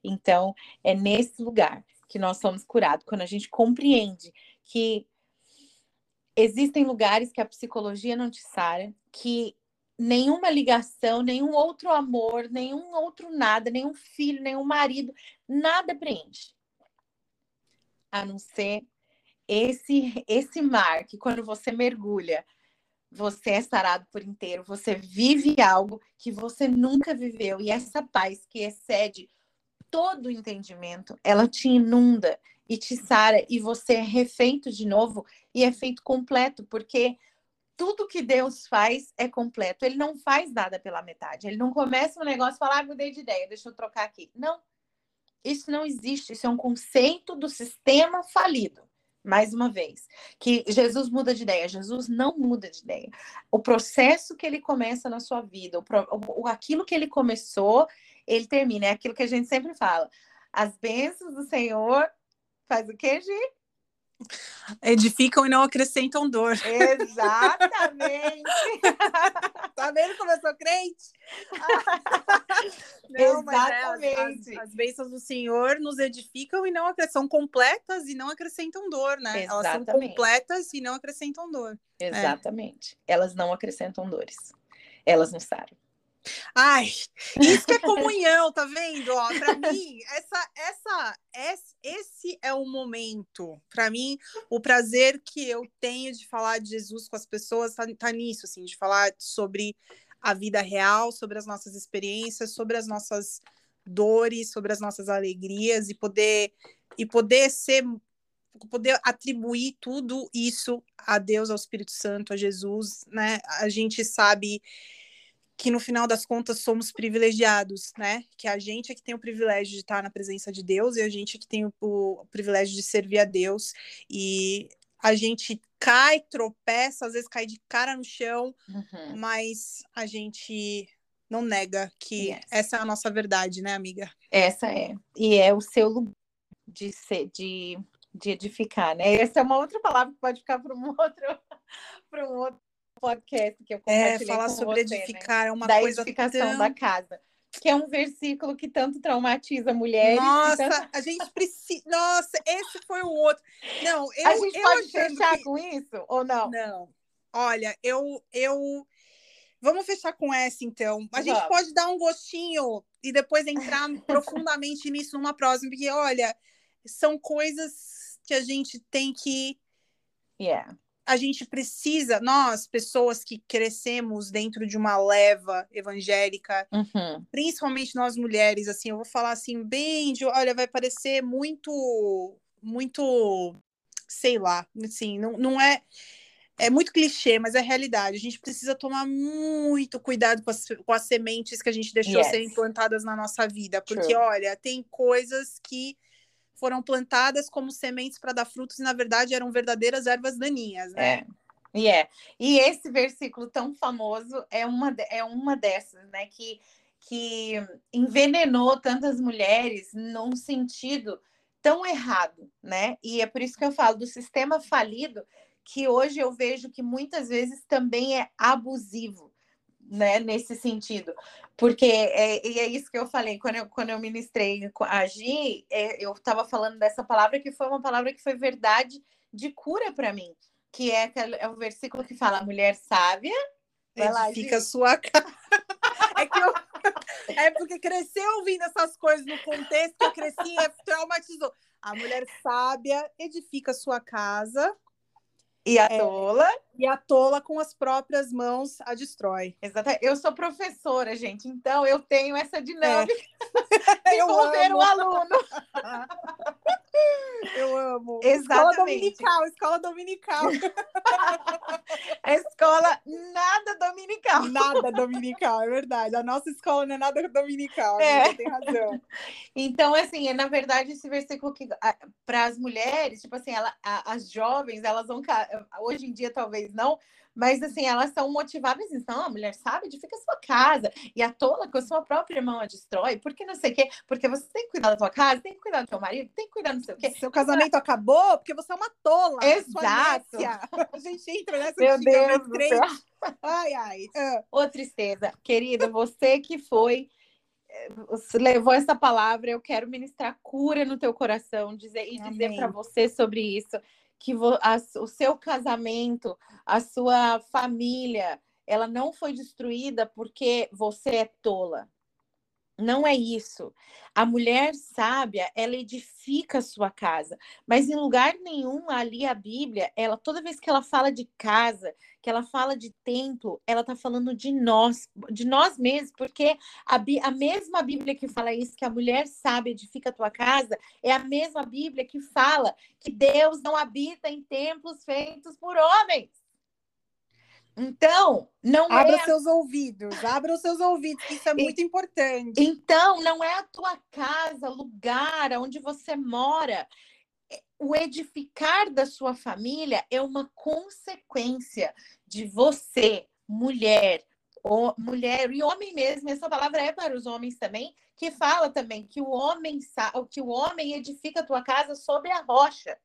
Então, é nesse lugar que nós somos curados, quando a gente compreende que existem lugares que a psicologia não te sara, que nenhuma ligação, nenhum outro amor, nenhum outro nada, nenhum filho, nenhum marido, nada preenche. A não ser esse esse mar que quando você mergulha, você é sarado por inteiro, você vive algo que você nunca viveu e essa paz que excede todo o entendimento, ela te inunda e te sara e você é refeito de novo e é feito completo, porque tudo que Deus faz é completo. Ele não faz nada pela metade. Ele não começa um negócio e fala, ah, mudei de ideia, deixa eu trocar aqui. Não. Isso não existe. Isso é um conceito do sistema falido. Mais uma vez, que Jesus muda de ideia. Jesus não muda de ideia. O processo que ele começa na sua vida, o, aquilo que ele começou, ele termina. É aquilo que a gente sempre fala. As bênçãos do Senhor Faz o quê, Gi? Edificam e não acrescentam dor. Exatamente. tá vendo como eu sou crente? não, Exatamente. É, as, as, bênçãos do Senhor nos edificam e não são completas e não acrescentam dor, né? Exatamente. Elas são completas e não acrescentam dor. Exatamente. É. Elas não acrescentam dores. Elas nos saram. Ai, isso que é comunhão, tá vendo? Ó, para mim, essa, essa, esse, esse é o momento. Para mim, o prazer que eu tenho de falar de Jesus com as pessoas tá, tá nisso, assim, de falar sobre a vida real, sobre as nossas experiências, sobre as nossas dores, sobre as nossas alegrias e poder e poder ser poder atribuir tudo isso a Deus, ao Espírito Santo, a Jesus, né? A gente sabe que no final das contas somos privilegiados, né? Que a gente é que tem o privilégio de estar na presença de Deus e a gente é que tem o, o privilégio de servir a Deus e a gente cai, tropeça, às vezes cai de cara no chão, uhum. mas a gente não nega que yes. essa é a nossa verdade, né, amiga? Essa é. E é o seu lugar de ser, de, de edificar, né? Essa é uma outra palavra que pode ficar para um outro, para um outro podcast que eu é, compartilhei é, falar sobre você, edificar né? é uma da coisa edificação tão... da casa que é um versículo que tanto traumatiza mulheres. Nossa, tanto... a gente precisa. Nossa, esse foi o outro. Não, eu, a gente eu pode fechar que... com isso ou não? Não. Olha, eu, eu. Vamos fechar com essa, então. A Vamos. gente pode dar um gostinho e depois entrar profundamente nisso numa próxima, porque, olha, são coisas que a gente tem que. Yeah a gente precisa, nós, pessoas que crescemos dentro de uma leva evangélica, uhum. principalmente nós mulheres, assim, eu vou falar assim, bem de, olha, vai parecer muito, muito, sei lá, assim, não, não é, é muito clichê, mas é realidade. A gente precisa tomar muito cuidado com as, com as sementes que a gente deixou yes. serem plantadas na nossa vida. Porque, True. olha, tem coisas que foram plantadas como sementes para dar frutos e, na verdade, eram verdadeiras ervas daninhas, né? É. E é. E esse versículo tão famoso é uma, é uma dessas, né? Que, que envenenou tantas mulheres num sentido tão errado, né? E é por isso que eu falo do sistema falido, que hoje eu vejo que muitas vezes também é abusivo, né? Nesse sentido. Porque é, e é isso que eu falei quando eu, quando eu ministrei a Gi, é, eu estava falando dessa palavra que foi uma palavra que foi verdade de cura para mim que é, é o versículo que fala: a mulher sábia edifica sua casa. é, que eu, é porque cresceu ouvindo essas coisas no contexto que eu cresci e traumatizou. A mulher sábia edifica sua casa. E a é, tola? E a tola com as próprias mãos a destrói. Exatamente. Eu sou professora, gente, então eu tenho essa dinâmica é. de envolver o aluno. Eu amo. Exatamente. Escola dominical, escola dominical. A escola nada dominical. Nada dominical, é verdade. A nossa escola não é nada dominical, é. tem razão. Então, assim, é, na verdade, esse versículo que para as mulheres, tipo assim, ela, as jovens, elas vão hoje em dia talvez não, mas assim, elas são motivadas, então a mulher sabe, edifica a sua casa. E a tola com a sua própria irmã a destrói, porque não sei o quê, porque você tem que cuidar da tua casa, tem que cuidar do teu marido, tem que cuidar não sei o quê. Seu casamento acabou porque você é uma tola. Exato. A gente entra nessa Meu Deus do céu. Ai, ai. Uh. Ô, tristeza. Querida, você que foi eh, levou essa palavra, eu quero ministrar cura no teu coração dizer, e Amém. dizer para você sobre isso que a, o seu casamento, a sua família, ela não foi destruída porque você é tola. Não é isso. A mulher sábia, ela edifica a sua casa, mas em lugar nenhum ali a Bíblia, ela toda vez que ela fala de casa, que ela fala de templo, ela está falando de nós, de nós mesmos, porque a, a mesma Bíblia que fala isso, que a mulher sábia edifica a tua casa, é a mesma Bíblia que fala que Deus não habita em templos feitos por homens. Então, não abra é... seus ouvidos, abra os seus ouvidos, isso é muito importante. Então, não é a tua casa, lugar onde você mora. O edificar da sua família é uma consequência de você, mulher, ou mulher e homem mesmo. Essa palavra é para os homens também, que fala também que o homem que o homem edifica a tua casa sobre a rocha.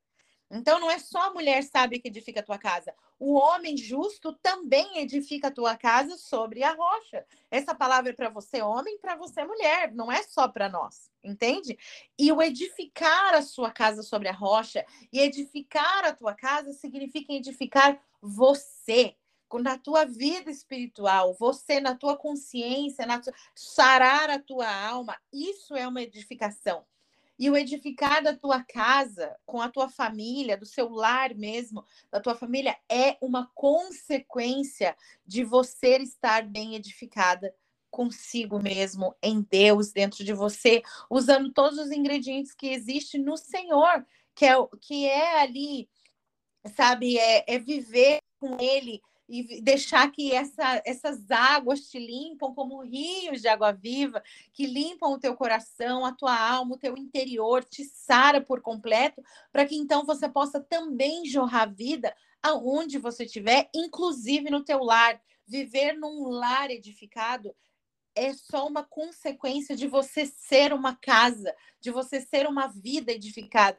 Então, não é só a mulher sábia que edifica a tua casa. O homem justo também edifica a tua casa sobre a rocha. Essa palavra é para você, homem, para você, mulher. Não é só para nós, entende? E o edificar a sua casa sobre a rocha e edificar a tua casa significa edificar você na tua vida espiritual, você na tua consciência, na tua... sarar a tua alma. Isso é uma edificação. E o edificar da tua casa, com a tua família, do seu lar mesmo, da tua família, é uma consequência de você estar bem edificada consigo mesmo, em Deus, dentro de você, usando todos os ingredientes que existem no Senhor, que é, que é ali, sabe, é, é viver com Ele e deixar que essa, essas águas te limpam como rios de água viva, que limpam o teu coração, a tua alma, o teu interior, te sara por completo, para que então você possa também jorrar vida aonde você estiver, inclusive no teu lar. Viver num lar edificado é só uma consequência de você ser uma casa, de você ser uma vida edificada,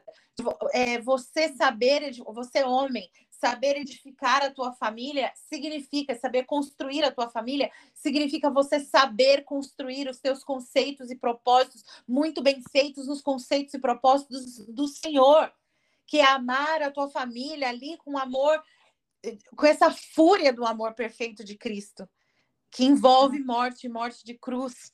é, você saber, você homem, Saber edificar a tua família significa saber construir a tua família, significa você saber construir os teus conceitos e propósitos muito bem feitos nos conceitos e propósitos do Senhor, que é amar a tua família ali com amor, com essa fúria do amor perfeito de Cristo, que envolve morte, morte de cruz,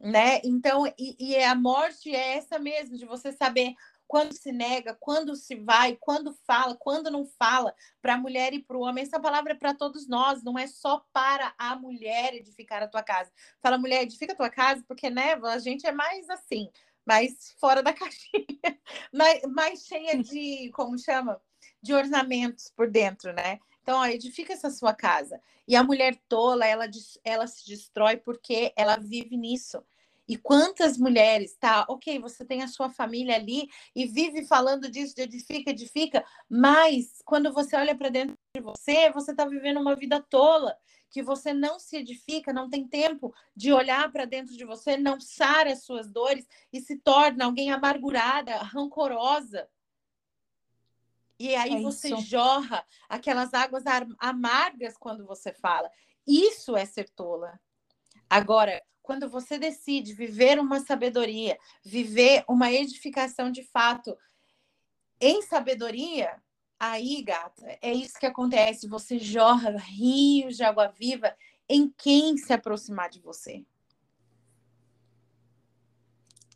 né? Então, e, e a morte é essa mesmo, de você saber quando se nega, quando se vai, quando fala, quando não fala, para a mulher e para o homem. Essa palavra é para todos nós, não é só para a mulher edificar a tua casa. Fala, mulher, edifica a tua casa, porque né, a gente é mais assim, mais fora da caixinha, mais, mais cheia de, como chama? De ornamentos por dentro, né? Então, ó, edifica essa sua casa. E a mulher tola, ela, ela se destrói porque ela vive nisso. E quantas mulheres, tá? Ok, você tem a sua família ali e vive falando disso, de edifica, edifica, mas quando você olha para dentro de você, você está vivendo uma vida tola, que você não se edifica, não tem tempo de olhar para dentro de você, não sara as suas dores e se torna alguém amargurada, rancorosa. E aí é você jorra aquelas águas amargas quando você fala. Isso é ser tola. Agora, quando você decide viver uma sabedoria, viver uma edificação de fato em sabedoria, aí, gata, é isso que acontece. Você jorra rios de água viva em quem se aproximar de você.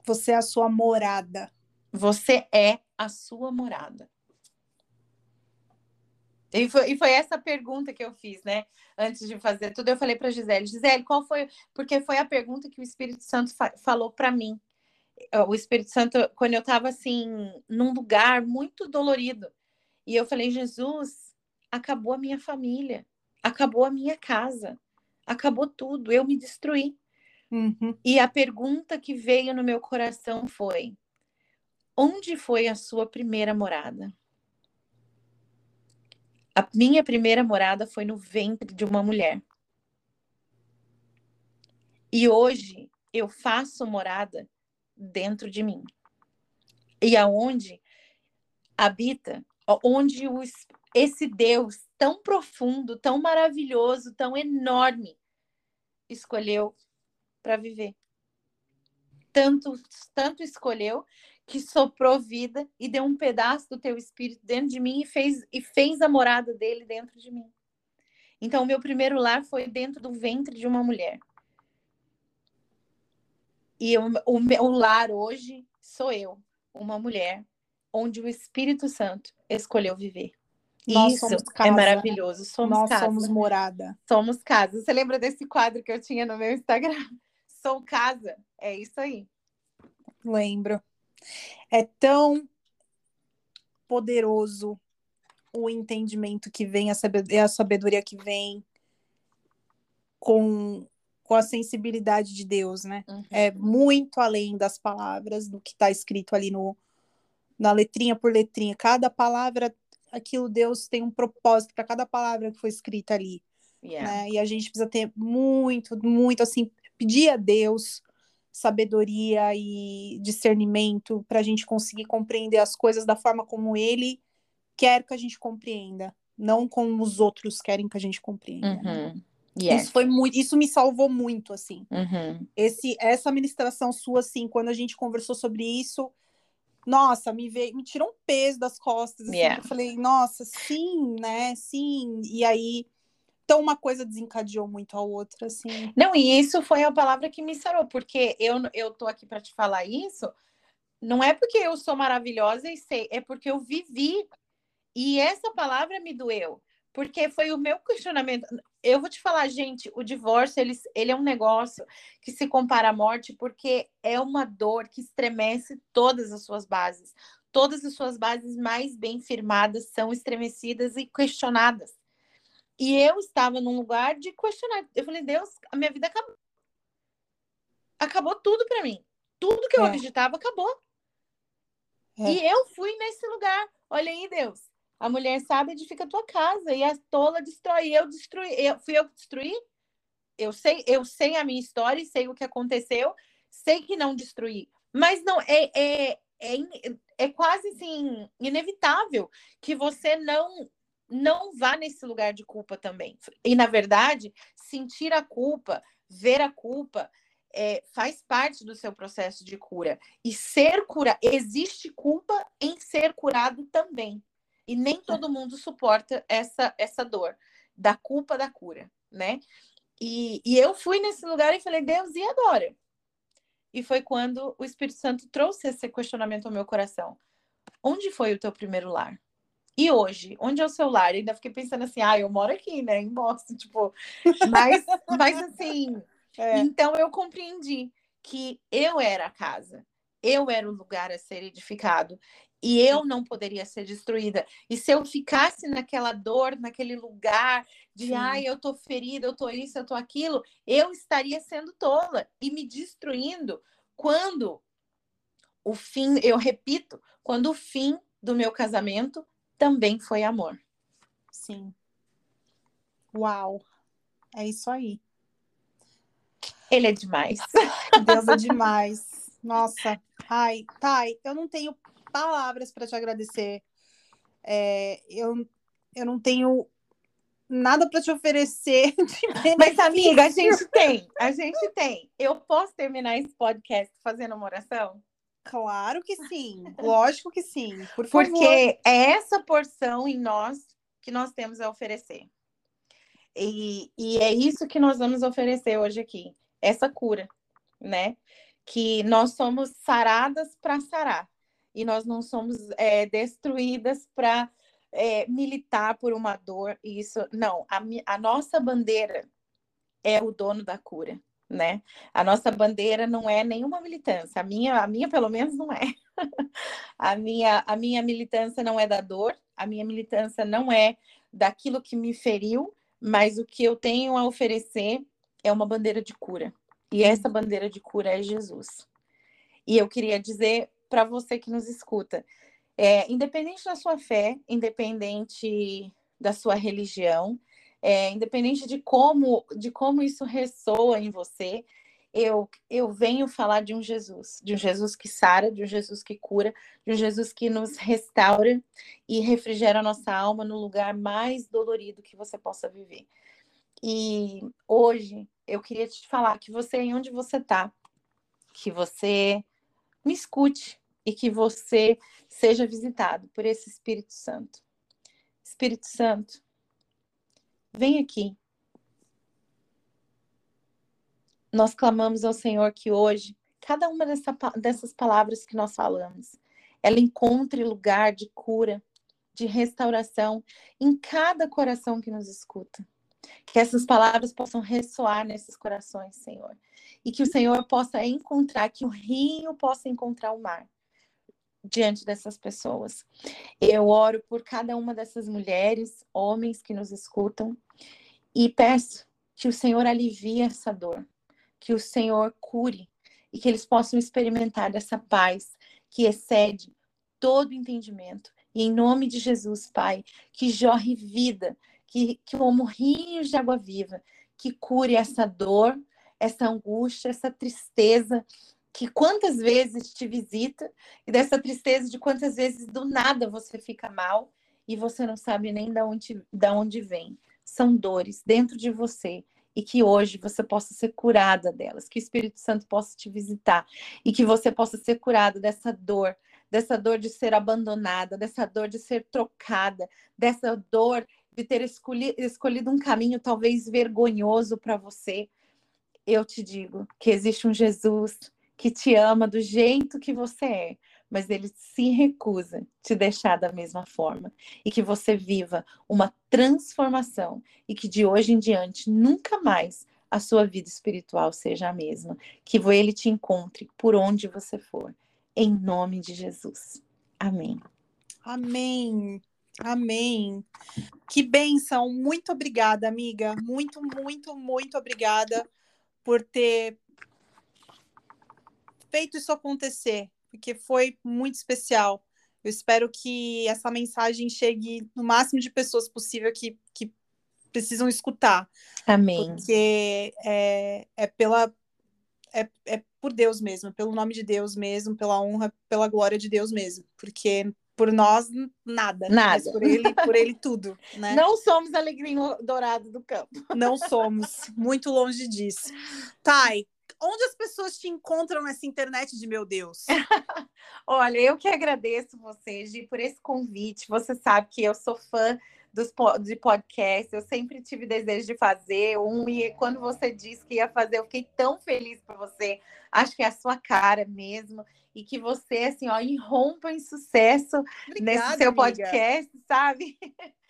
Você é a sua morada. Você é a sua morada. E foi, e foi, essa pergunta que eu fiz, né? Antes de fazer tudo, eu falei para Gisele, Gisele, qual foi? Porque foi a pergunta que o Espírito Santo fa falou para mim. O Espírito Santo, quando eu estava assim, num lugar muito dolorido, e eu falei, Jesus, acabou a minha família, acabou a minha casa, acabou tudo, eu me destruí. Uhum. E a pergunta que veio no meu coração foi: onde foi a sua primeira morada? A minha primeira morada foi no ventre de uma mulher. E hoje eu faço morada dentro de mim. E aonde habita, onde os, esse Deus tão profundo, tão maravilhoso, tão enorme, escolheu para viver. Tanto, tanto escolheu que soprou vida e deu um pedaço do teu espírito dentro de mim e fez, e fez a morada dele dentro de mim. Então, o meu primeiro lar foi dentro do ventre de uma mulher. E o, o meu lar hoje sou eu, uma mulher, onde o Espírito Santo escolheu viver. Nós Isso é é maravilhoso. Somos Nós casa. somos morada. Somos casa. Você lembra desse quadro que eu tinha no meu Instagram? Sou casa. É isso aí. Lembro. É tão poderoso o entendimento que vem, a sabedoria que vem com, com a sensibilidade de Deus, né? Uhum. É muito além das palavras, do que está escrito ali no, na letrinha por letrinha. Cada palavra, aquilo Deus tem um propósito para cada palavra que foi escrita ali. Yeah. Né? E a gente precisa ter muito, muito assim, pedir a Deus sabedoria e discernimento para a gente conseguir compreender as coisas da forma como ele quer que a gente compreenda, não como os outros querem que a gente compreenda. Uhum. Yes. Isso foi muito, isso me salvou muito, assim. Uhum. Esse, essa ministração sua, assim, quando a gente conversou sobre isso, nossa, me veio, me tirou um peso das costas. Assim, yeah. Eu falei, nossa, sim, né? Sim. E aí então uma coisa desencadeou muito a outra, assim. Não, e isso foi a palavra que me sarou, porque eu, eu tô aqui para te falar isso, não é porque eu sou maravilhosa e sei, é porque eu vivi. E essa palavra me doeu, porque foi o meu questionamento. Eu vou te falar, gente, o divórcio, ele, ele é um negócio que se compara à morte, porque é uma dor que estremece todas as suas bases. Todas as suas bases mais bem firmadas são estremecidas e questionadas. E eu estava num lugar de questionar. Eu falei, Deus, a minha vida acabou. Acabou tudo para mim. Tudo que eu é. acreditava acabou. É. E eu fui nesse lugar. Olha aí, Deus. A mulher sabe edifica a tua casa e a tola destrói. Eu destruí. Eu, fui eu que destruí? Eu sei, eu sei a minha história, sei o que aconteceu, sei que não destruí. Mas não é, é, é, é quase assim inevitável que você não não vá nesse lugar de culpa também. E, na verdade, sentir a culpa, ver a culpa, é, faz parte do seu processo de cura. E ser cura, existe culpa em ser curado também. E nem todo mundo suporta essa, essa dor da culpa da cura, né? E, e eu fui nesse lugar e falei, Deus, e agora? E foi quando o Espírito Santo trouxe esse questionamento ao meu coração. Onde foi o teu primeiro lar? E hoje, onde é o seu lar? Eu ainda fiquei pensando assim, ah, eu moro aqui, né, em Boston, tipo, mas, mas assim, é. então eu compreendi que eu era a casa, eu era o lugar a ser edificado e eu não poderia ser destruída. E se eu ficasse naquela dor, naquele lugar de, Sim. ai, eu tô ferida, eu tô isso, eu tô aquilo, eu estaria sendo tola e me destruindo quando o fim, eu repito, quando o fim do meu casamento também foi amor. Sim. Uau. É isso aí. Ele é demais. Deus é demais. Nossa. Ai, Thay, eu não tenho palavras para te agradecer. É, eu, eu não tenho nada para te oferecer. Mas, amiga, a gente tem. A gente tem. Eu posso terminar esse podcast fazendo uma oração? Claro que sim. Lógico que sim. Por favor. Porque é essa porção em nós que nós temos a oferecer. E, e é isso que nós vamos oferecer hoje aqui. Essa cura, né? Que nós somos saradas para sarar e nós não somos é, destruídas para é, militar por uma dor. Isso não, a, a nossa bandeira é o dono da cura, né? A nossa bandeira não é nenhuma militância. A minha, a minha pelo menos não é. a minha, a minha militância não é da dor. A minha militância não é daquilo que me feriu, mas o que eu tenho a oferecer é uma bandeira de cura. E essa bandeira de cura é Jesus. E eu queria dizer para você que nos escuta. É, independente da sua fé, independente da sua religião, é, independente de como, de como isso ressoa em você, eu, eu venho falar de um Jesus, de um Jesus que sara, de um Jesus que cura, de um Jesus que nos restaura e refrigera a nossa alma no lugar mais dolorido que você possa viver. E hoje eu queria te falar que você, onde você está, que você me escute e que você seja visitado por esse Espírito Santo. Espírito Santo, vem aqui. Nós clamamos ao Senhor que hoje, cada uma dessa, dessas palavras que nós falamos, ela encontre lugar de cura, de restauração em cada coração que nos escuta. Que essas palavras possam ressoar nesses corações, Senhor. E que o Senhor possa encontrar, que o rio possa encontrar o mar diante dessas pessoas. Eu oro por cada uma dessas mulheres, homens que nos escutam e peço que o Senhor alivie essa dor, que o Senhor cure e que eles possam experimentar dessa paz que excede todo entendimento. E em nome de Jesus, Pai, que jorre vida, que, que como rios de água viva, que cure essa dor, essa angústia, essa tristeza, que quantas vezes te visita e dessa tristeza de quantas vezes do nada você fica mal e você não sabe nem de onde, de onde vem. São dores dentro de você e que hoje você possa ser curada delas, que o Espírito Santo possa te visitar e que você possa ser curada dessa dor, dessa dor de ser abandonada, dessa dor de ser trocada, dessa dor de ter escolhido um caminho talvez vergonhoso para você. Eu te digo que existe um Jesus que te ama do jeito que você é, mas ele se recusa te deixar da mesma forma e que você viva uma transformação e que de hoje em diante nunca mais a sua vida espiritual seja a mesma, que ele te encontre por onde você for, em nome de Jesus. Amém. Amém. Amém. Que benção. Muito obrigada, amiga. Muito, muito, muito obrigada por ter feito isso acontecer, porque foi muito especial. Eu espero que essa mensagem chegue no máximo de pessoas possível que, que precisam escutar. Amém. Porque é, é pela. É, é por Deus mesmo, pelo nome de Deus mesmo, pela honra, pela glória de Deus mesmo. Porque por nós, nada. Nada. por ele, por ele tudo. Né? Não somos alegrinho dourado do campo. Não somos. Muito longe disso. Thay, onde as pessoas te encontram nessa internet de meu Deus? Olha, eu que agradeço você, Gi, por esse convite. Você sabe que eu sou fã dos, de podcast, eu sempre tive desejo de fazer um, e quando você disse que ia fazer, eu fiquei tão feliz por você. Acho que é a sua cara mesmo, e que você, assim, ó, irrompa em sucesso Obrigada, nesse seu podcast, amiga. sabe?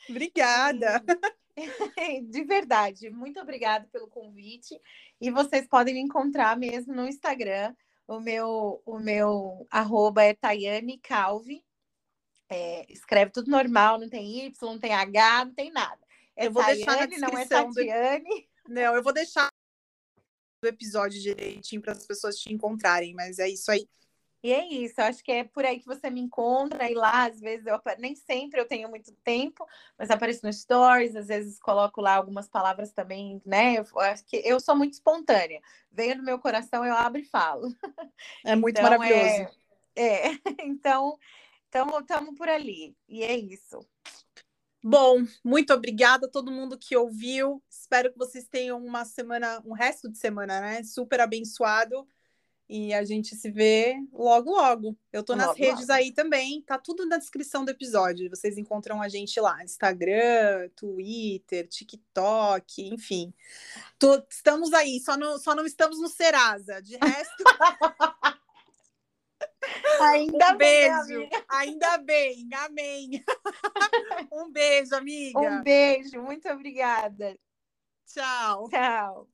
Obrigada. De verdade, muito obrigada pelo convite. E vocês podem me encontrar mesmo no Instagram, O meu, o meu arroba é Tayane Calvi. É, escreve tudo normal, não tem Y, não tem H, não tem nada. É eu vou Tayane, deixar na descrição não é Tatiane. Do... Não, eu vou deixar o episódio direitinho para as pessoas te encontrarem, mas é isso aí. E é isso, acho que é por aí que você me encontra, e lá, às vezes, eu nem sempre eu tenho muito tempo, mas apareço no Stories, às vezes coloco lá algumas palavras também, né? Eu acho que eu sou muito espontânea. Veio no meu coração, eu abro e falo. É muito então, maravilhoso. É, é. então, estamos por ali. E é isso. Bom, muito obrigada a todo mundo que ouviu. Espero que vocês tenham uma semana, um resto de semana, né? Super abençoado. E a gente se vê logo, logo. Eu tô nas redes logo. aí também, tá tudo na descrição do episódio. Vocês encontram a gente lá: Instagram, Twitter, TikTok, enfim. Tô, estamos aí, só não, só não estamos no Serasa. De resto. Ainda um beijo, bem, ainda bem, amém. um beijo, amiga. Um beijo, muito obrigada. Tchau. Tchau.